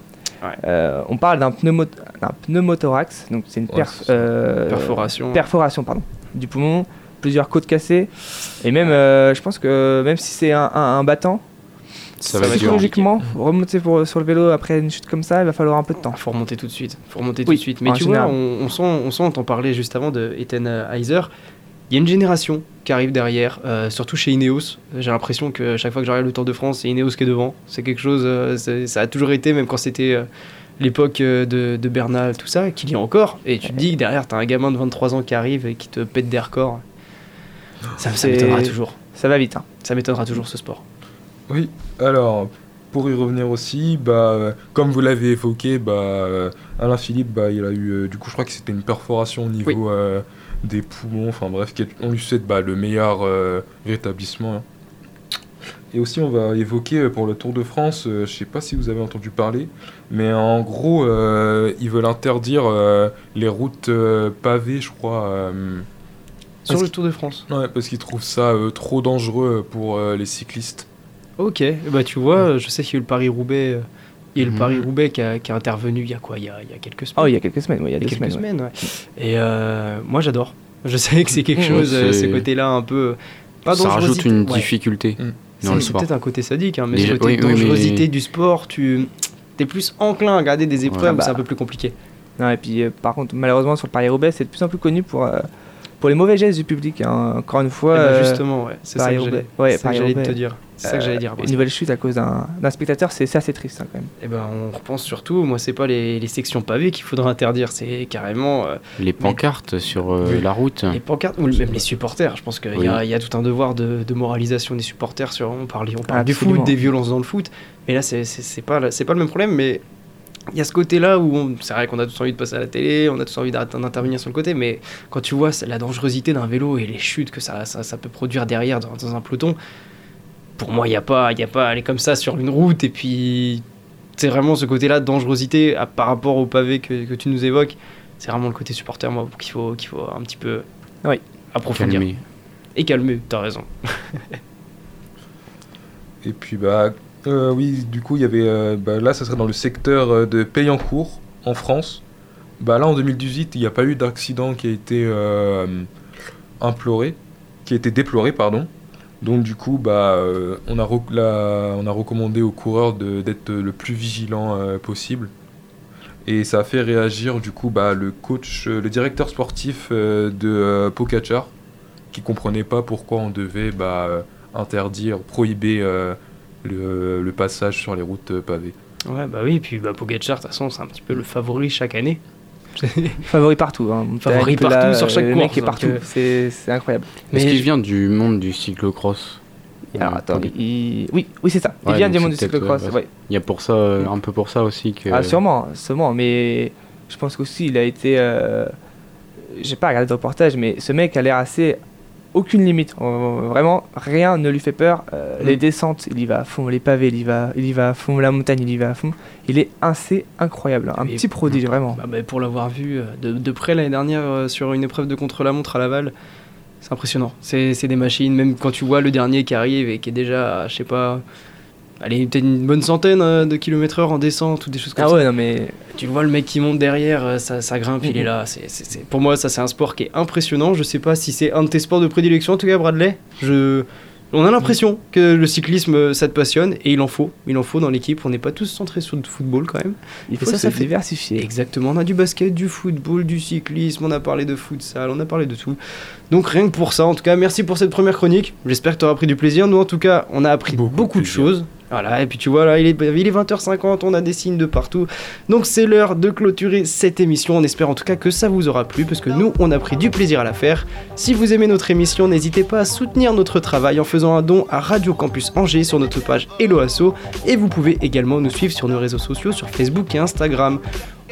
Euh, on parle d'un pneumo- d'un pneumothorax, donc c'est une perf- euh, Perforation. perforation pardon, du poumon, plusieurs côtes cassées. Et même, euh, je pense que même si c'est un, un- un battant, Ça va être dur. psychologiquement, remonter pour, sur le vélo après une chute comme ça, il va falloir un peu de temps. faut remonter tout de suite. faut remonter Oui, tout de suite. Mais tu général. vois, on, on sent, on sent, on t'en parlait juste avant de Ethan Heiser. Il y a une génération qui arrive derrière, euh, surtout chez Ineos. J'ai l'impression que chaque fois que j'arrive le Tour de France, c'est Ineos qui est devant. C'est quelque chose, euh, ça a toujours été, même quand c'était euh, l'époque de, de Bernal, tout ça, qu'il y a encore. Et tu te dis que derrière, t'as un gamin de 23 ans qui arrive et qui te pète des records. Ça, m'étonnera toujours. Ça va vite. hein. Ça m'étonnera toujours ce sport. Oui, alors pour y revenir aussi, bah, comme vous l'avez évoqué, bah, Alain Philippe, bah, il a eu, du coup, je crois que c'était une perforation au niveau euh, des poumons, enfin bref, on lui souhaite bah, le meilleur euh, rétablissement. hein. Et aussi, on va évoquer euh, pour le Tour de France, euh, je sais pas si vous avez entendu parler, mais en gros, euh, ils veulent interdire les routes pavées, je crois. Sur le Tour de France Ouais, parce qu'ils trouvent ça trop dangereux pour les cyclistes. Ok, bah tu vois, je sais qu'il y a eu le Paris-Roubaix. Il y a eu le Mhm. Paris-Roubaix qui a, qui a intervenu il y a quoi? Il y a, il y a quelques semaines. Oh, il y a quelques semaines, oui, il y a deux quelques semaines, ouais. semaines, ouais. Et euh, moi j'adore. Je sais que c'est quelque Ouais, chose, euh, ce côté-là un peu. Pas Ça rajoute une ouais. difficulté dans C'est le c'est sport. peut-être un côté sadique, hein, mais Déjà- ce côté oui, oui, mais- dangerosité du sport, tu es plus enclin à regarder des épreuves c'est un peu plus compliqué. Non, et puis euh, par contre, malheureusement sur le Paris-Roubaix, c'est de plus en plus connu pour, euh, pour les mauvais gestes du public. hein. Encore une fois. Eh ben, justement, ouais, c'est ça que Paris-Roubaix. j'allais- Ouais, c'est ça que j'allais te dire. C'est ça que j'allais dire, Euh. Une nouvelle chute à cause d'un spectateur, c'est c'est assez triste hein, quand même. Et ben on repense surtout, moi c'est pas les, les sections pavées qu'il faudra interdire, c'est carrément euh, Les pancartes sur euh, Oui. la route. Les pancartes, ou même les supporters. Je pense qu'il Oui. y, a- il y a tout un devoir de, de moralisation des supporters. Sur, on parle, on parle du foot, des violences dans le foot. Mais là, c'est- pas, pas le même problème. Mais il y a ce côté-là où on- c'est vrai qu'on a tous envie de passer à la télé, on a tous envie d'intervenir sur le côté. Mais quand tu vois la dangerosité d'un vélo et les chutes que ça, ça, ça peut produire derrière dans, dans un peloton, pour moi, il n'y a, pas- il y a pas à aller comme ça sur une route. Et puis, c'est vraiment ce côté-là de dangerosité à- par rapport au pavé que, que tu nous évoques. C'est vraiment le côté supporter, moi, qu'il faut, qu'il faut un petit peu Oui. approfondir. Calmer. Et calmer, t'as raison. [laughs] Et puis bah euh, oui, du coup il y avait euh, bah, là ça serait dans le secteur euh, de Payancourt en France. Bah là en 2018 il n'y a pas eu d'accident qui a été euh, imploré, qui a été déploré pardon. Donc du coup bah euh, on a recommandé aux coureurs d'être le plus vigilant euh, possible. Et ça a fait réagir du coup bah, le coach, euh, le directeur sportif de Pogacar, qui comprenait pas pourquoi on devait bah, interdire, prohiber le, passage sur les routes pavées. Ouais, bah oui, puis bah, de toute façon, c'est un petit peu le favori chaque année. [laughs] Favori partout. Hein. Favori partout là, sur chaque le course. mec est donc, partout. euh, C'est c'est incroyable. Est-ce Mais qu'il je- vient du monde du cyclocross Alors Euh, attends, il- oui, oui c'est ça. Il Ouais, vient du monde du cyclocross. ouais, ouais. Il y a pour ça, euh, un peu pour ça aussi que. Ah sûrement, sûrement, mais je pense qu'aussi il a été... euh, J'ai pas regardé de reportage, mais ce mec a l'air assez... Aucune limite, Euh, vraiment rien ne lui fait peur. Euh, Mm. Les descentes, il y va à fond, les pavés, il y va, il y va à fond, la montagne, il y va à fond. Il est assez incroyable, un Et- petit prodige vraiment. Bah, bah, pour l'avoir vu euh, de, de près l'année dernière euh, sur une épreuve de contre-la-montre à Laval, c'est impressionnant. C'est des machines, même quand tu vois le dernier qui arrive et qui est déjà, je sais pas, allez, peut-être une bonne centaine euh, de kilomètres heure en descente ou des choses comme Ah ça. ouais, non mais Tu vois le mec qui monte derrière, euh, ça, ça grimpe, il est là. C'est- c'est- c'est- Pour moi, ça c'est un sport qui est impressionnant. Je sais pas si c'est un de tes sports de prédilection, en tout cas, Bradley. Je... On a l'impression que le cyclisme, euh, ça te passionne et il en faut. Il en faut dans l'équipe. On n'est pas tous centrés sur le football quand même. il faut ça, ça, fait- diversifier. Exactement, on a du basket, du football, du cyclisme, on a parlé de futsal, on a parlé de tout. Donc rien que pour ça, en tout cas, merci pour cette première chronique. J'espère que tu auras pris du plaisir. Nous, en tout cas, on a appris beaucoup, de choses. Voilà, et puis tu vois, là, il est, il est 20h50, on a des signes de partout. Donc c'est l'heure de clôturer cette émission. On espère en tout cas que ça vous aura plu, parce que nous, on a pris du plaisir à la faire. Si vous aimez notre émission, n'hésitez pas à soutenir notre travail en faisant un don à Radio Campus Angers sur notre page Hello. Et vous pouvez également nous suivre sur nos réseaux sociaux, sur Facebook et Instagram.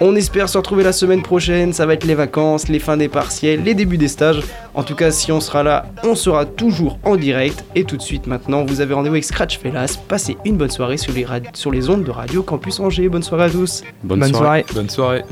On espère se retrouver la semaine prochaine, ça va être les vacances, les fins des partiels, les débuts des stages. En tout cas, si on sera là, on sera toujours en direct. Et tout de suite maintenant, vous avez rendez-vous avec Scratch Fellas. Passez une bonne soirée sur les, rad- sur les ondes de Radio Campus Angers. Bonne soirée à tous. Bonne Bonne soirée. soirée. Bonne soirée.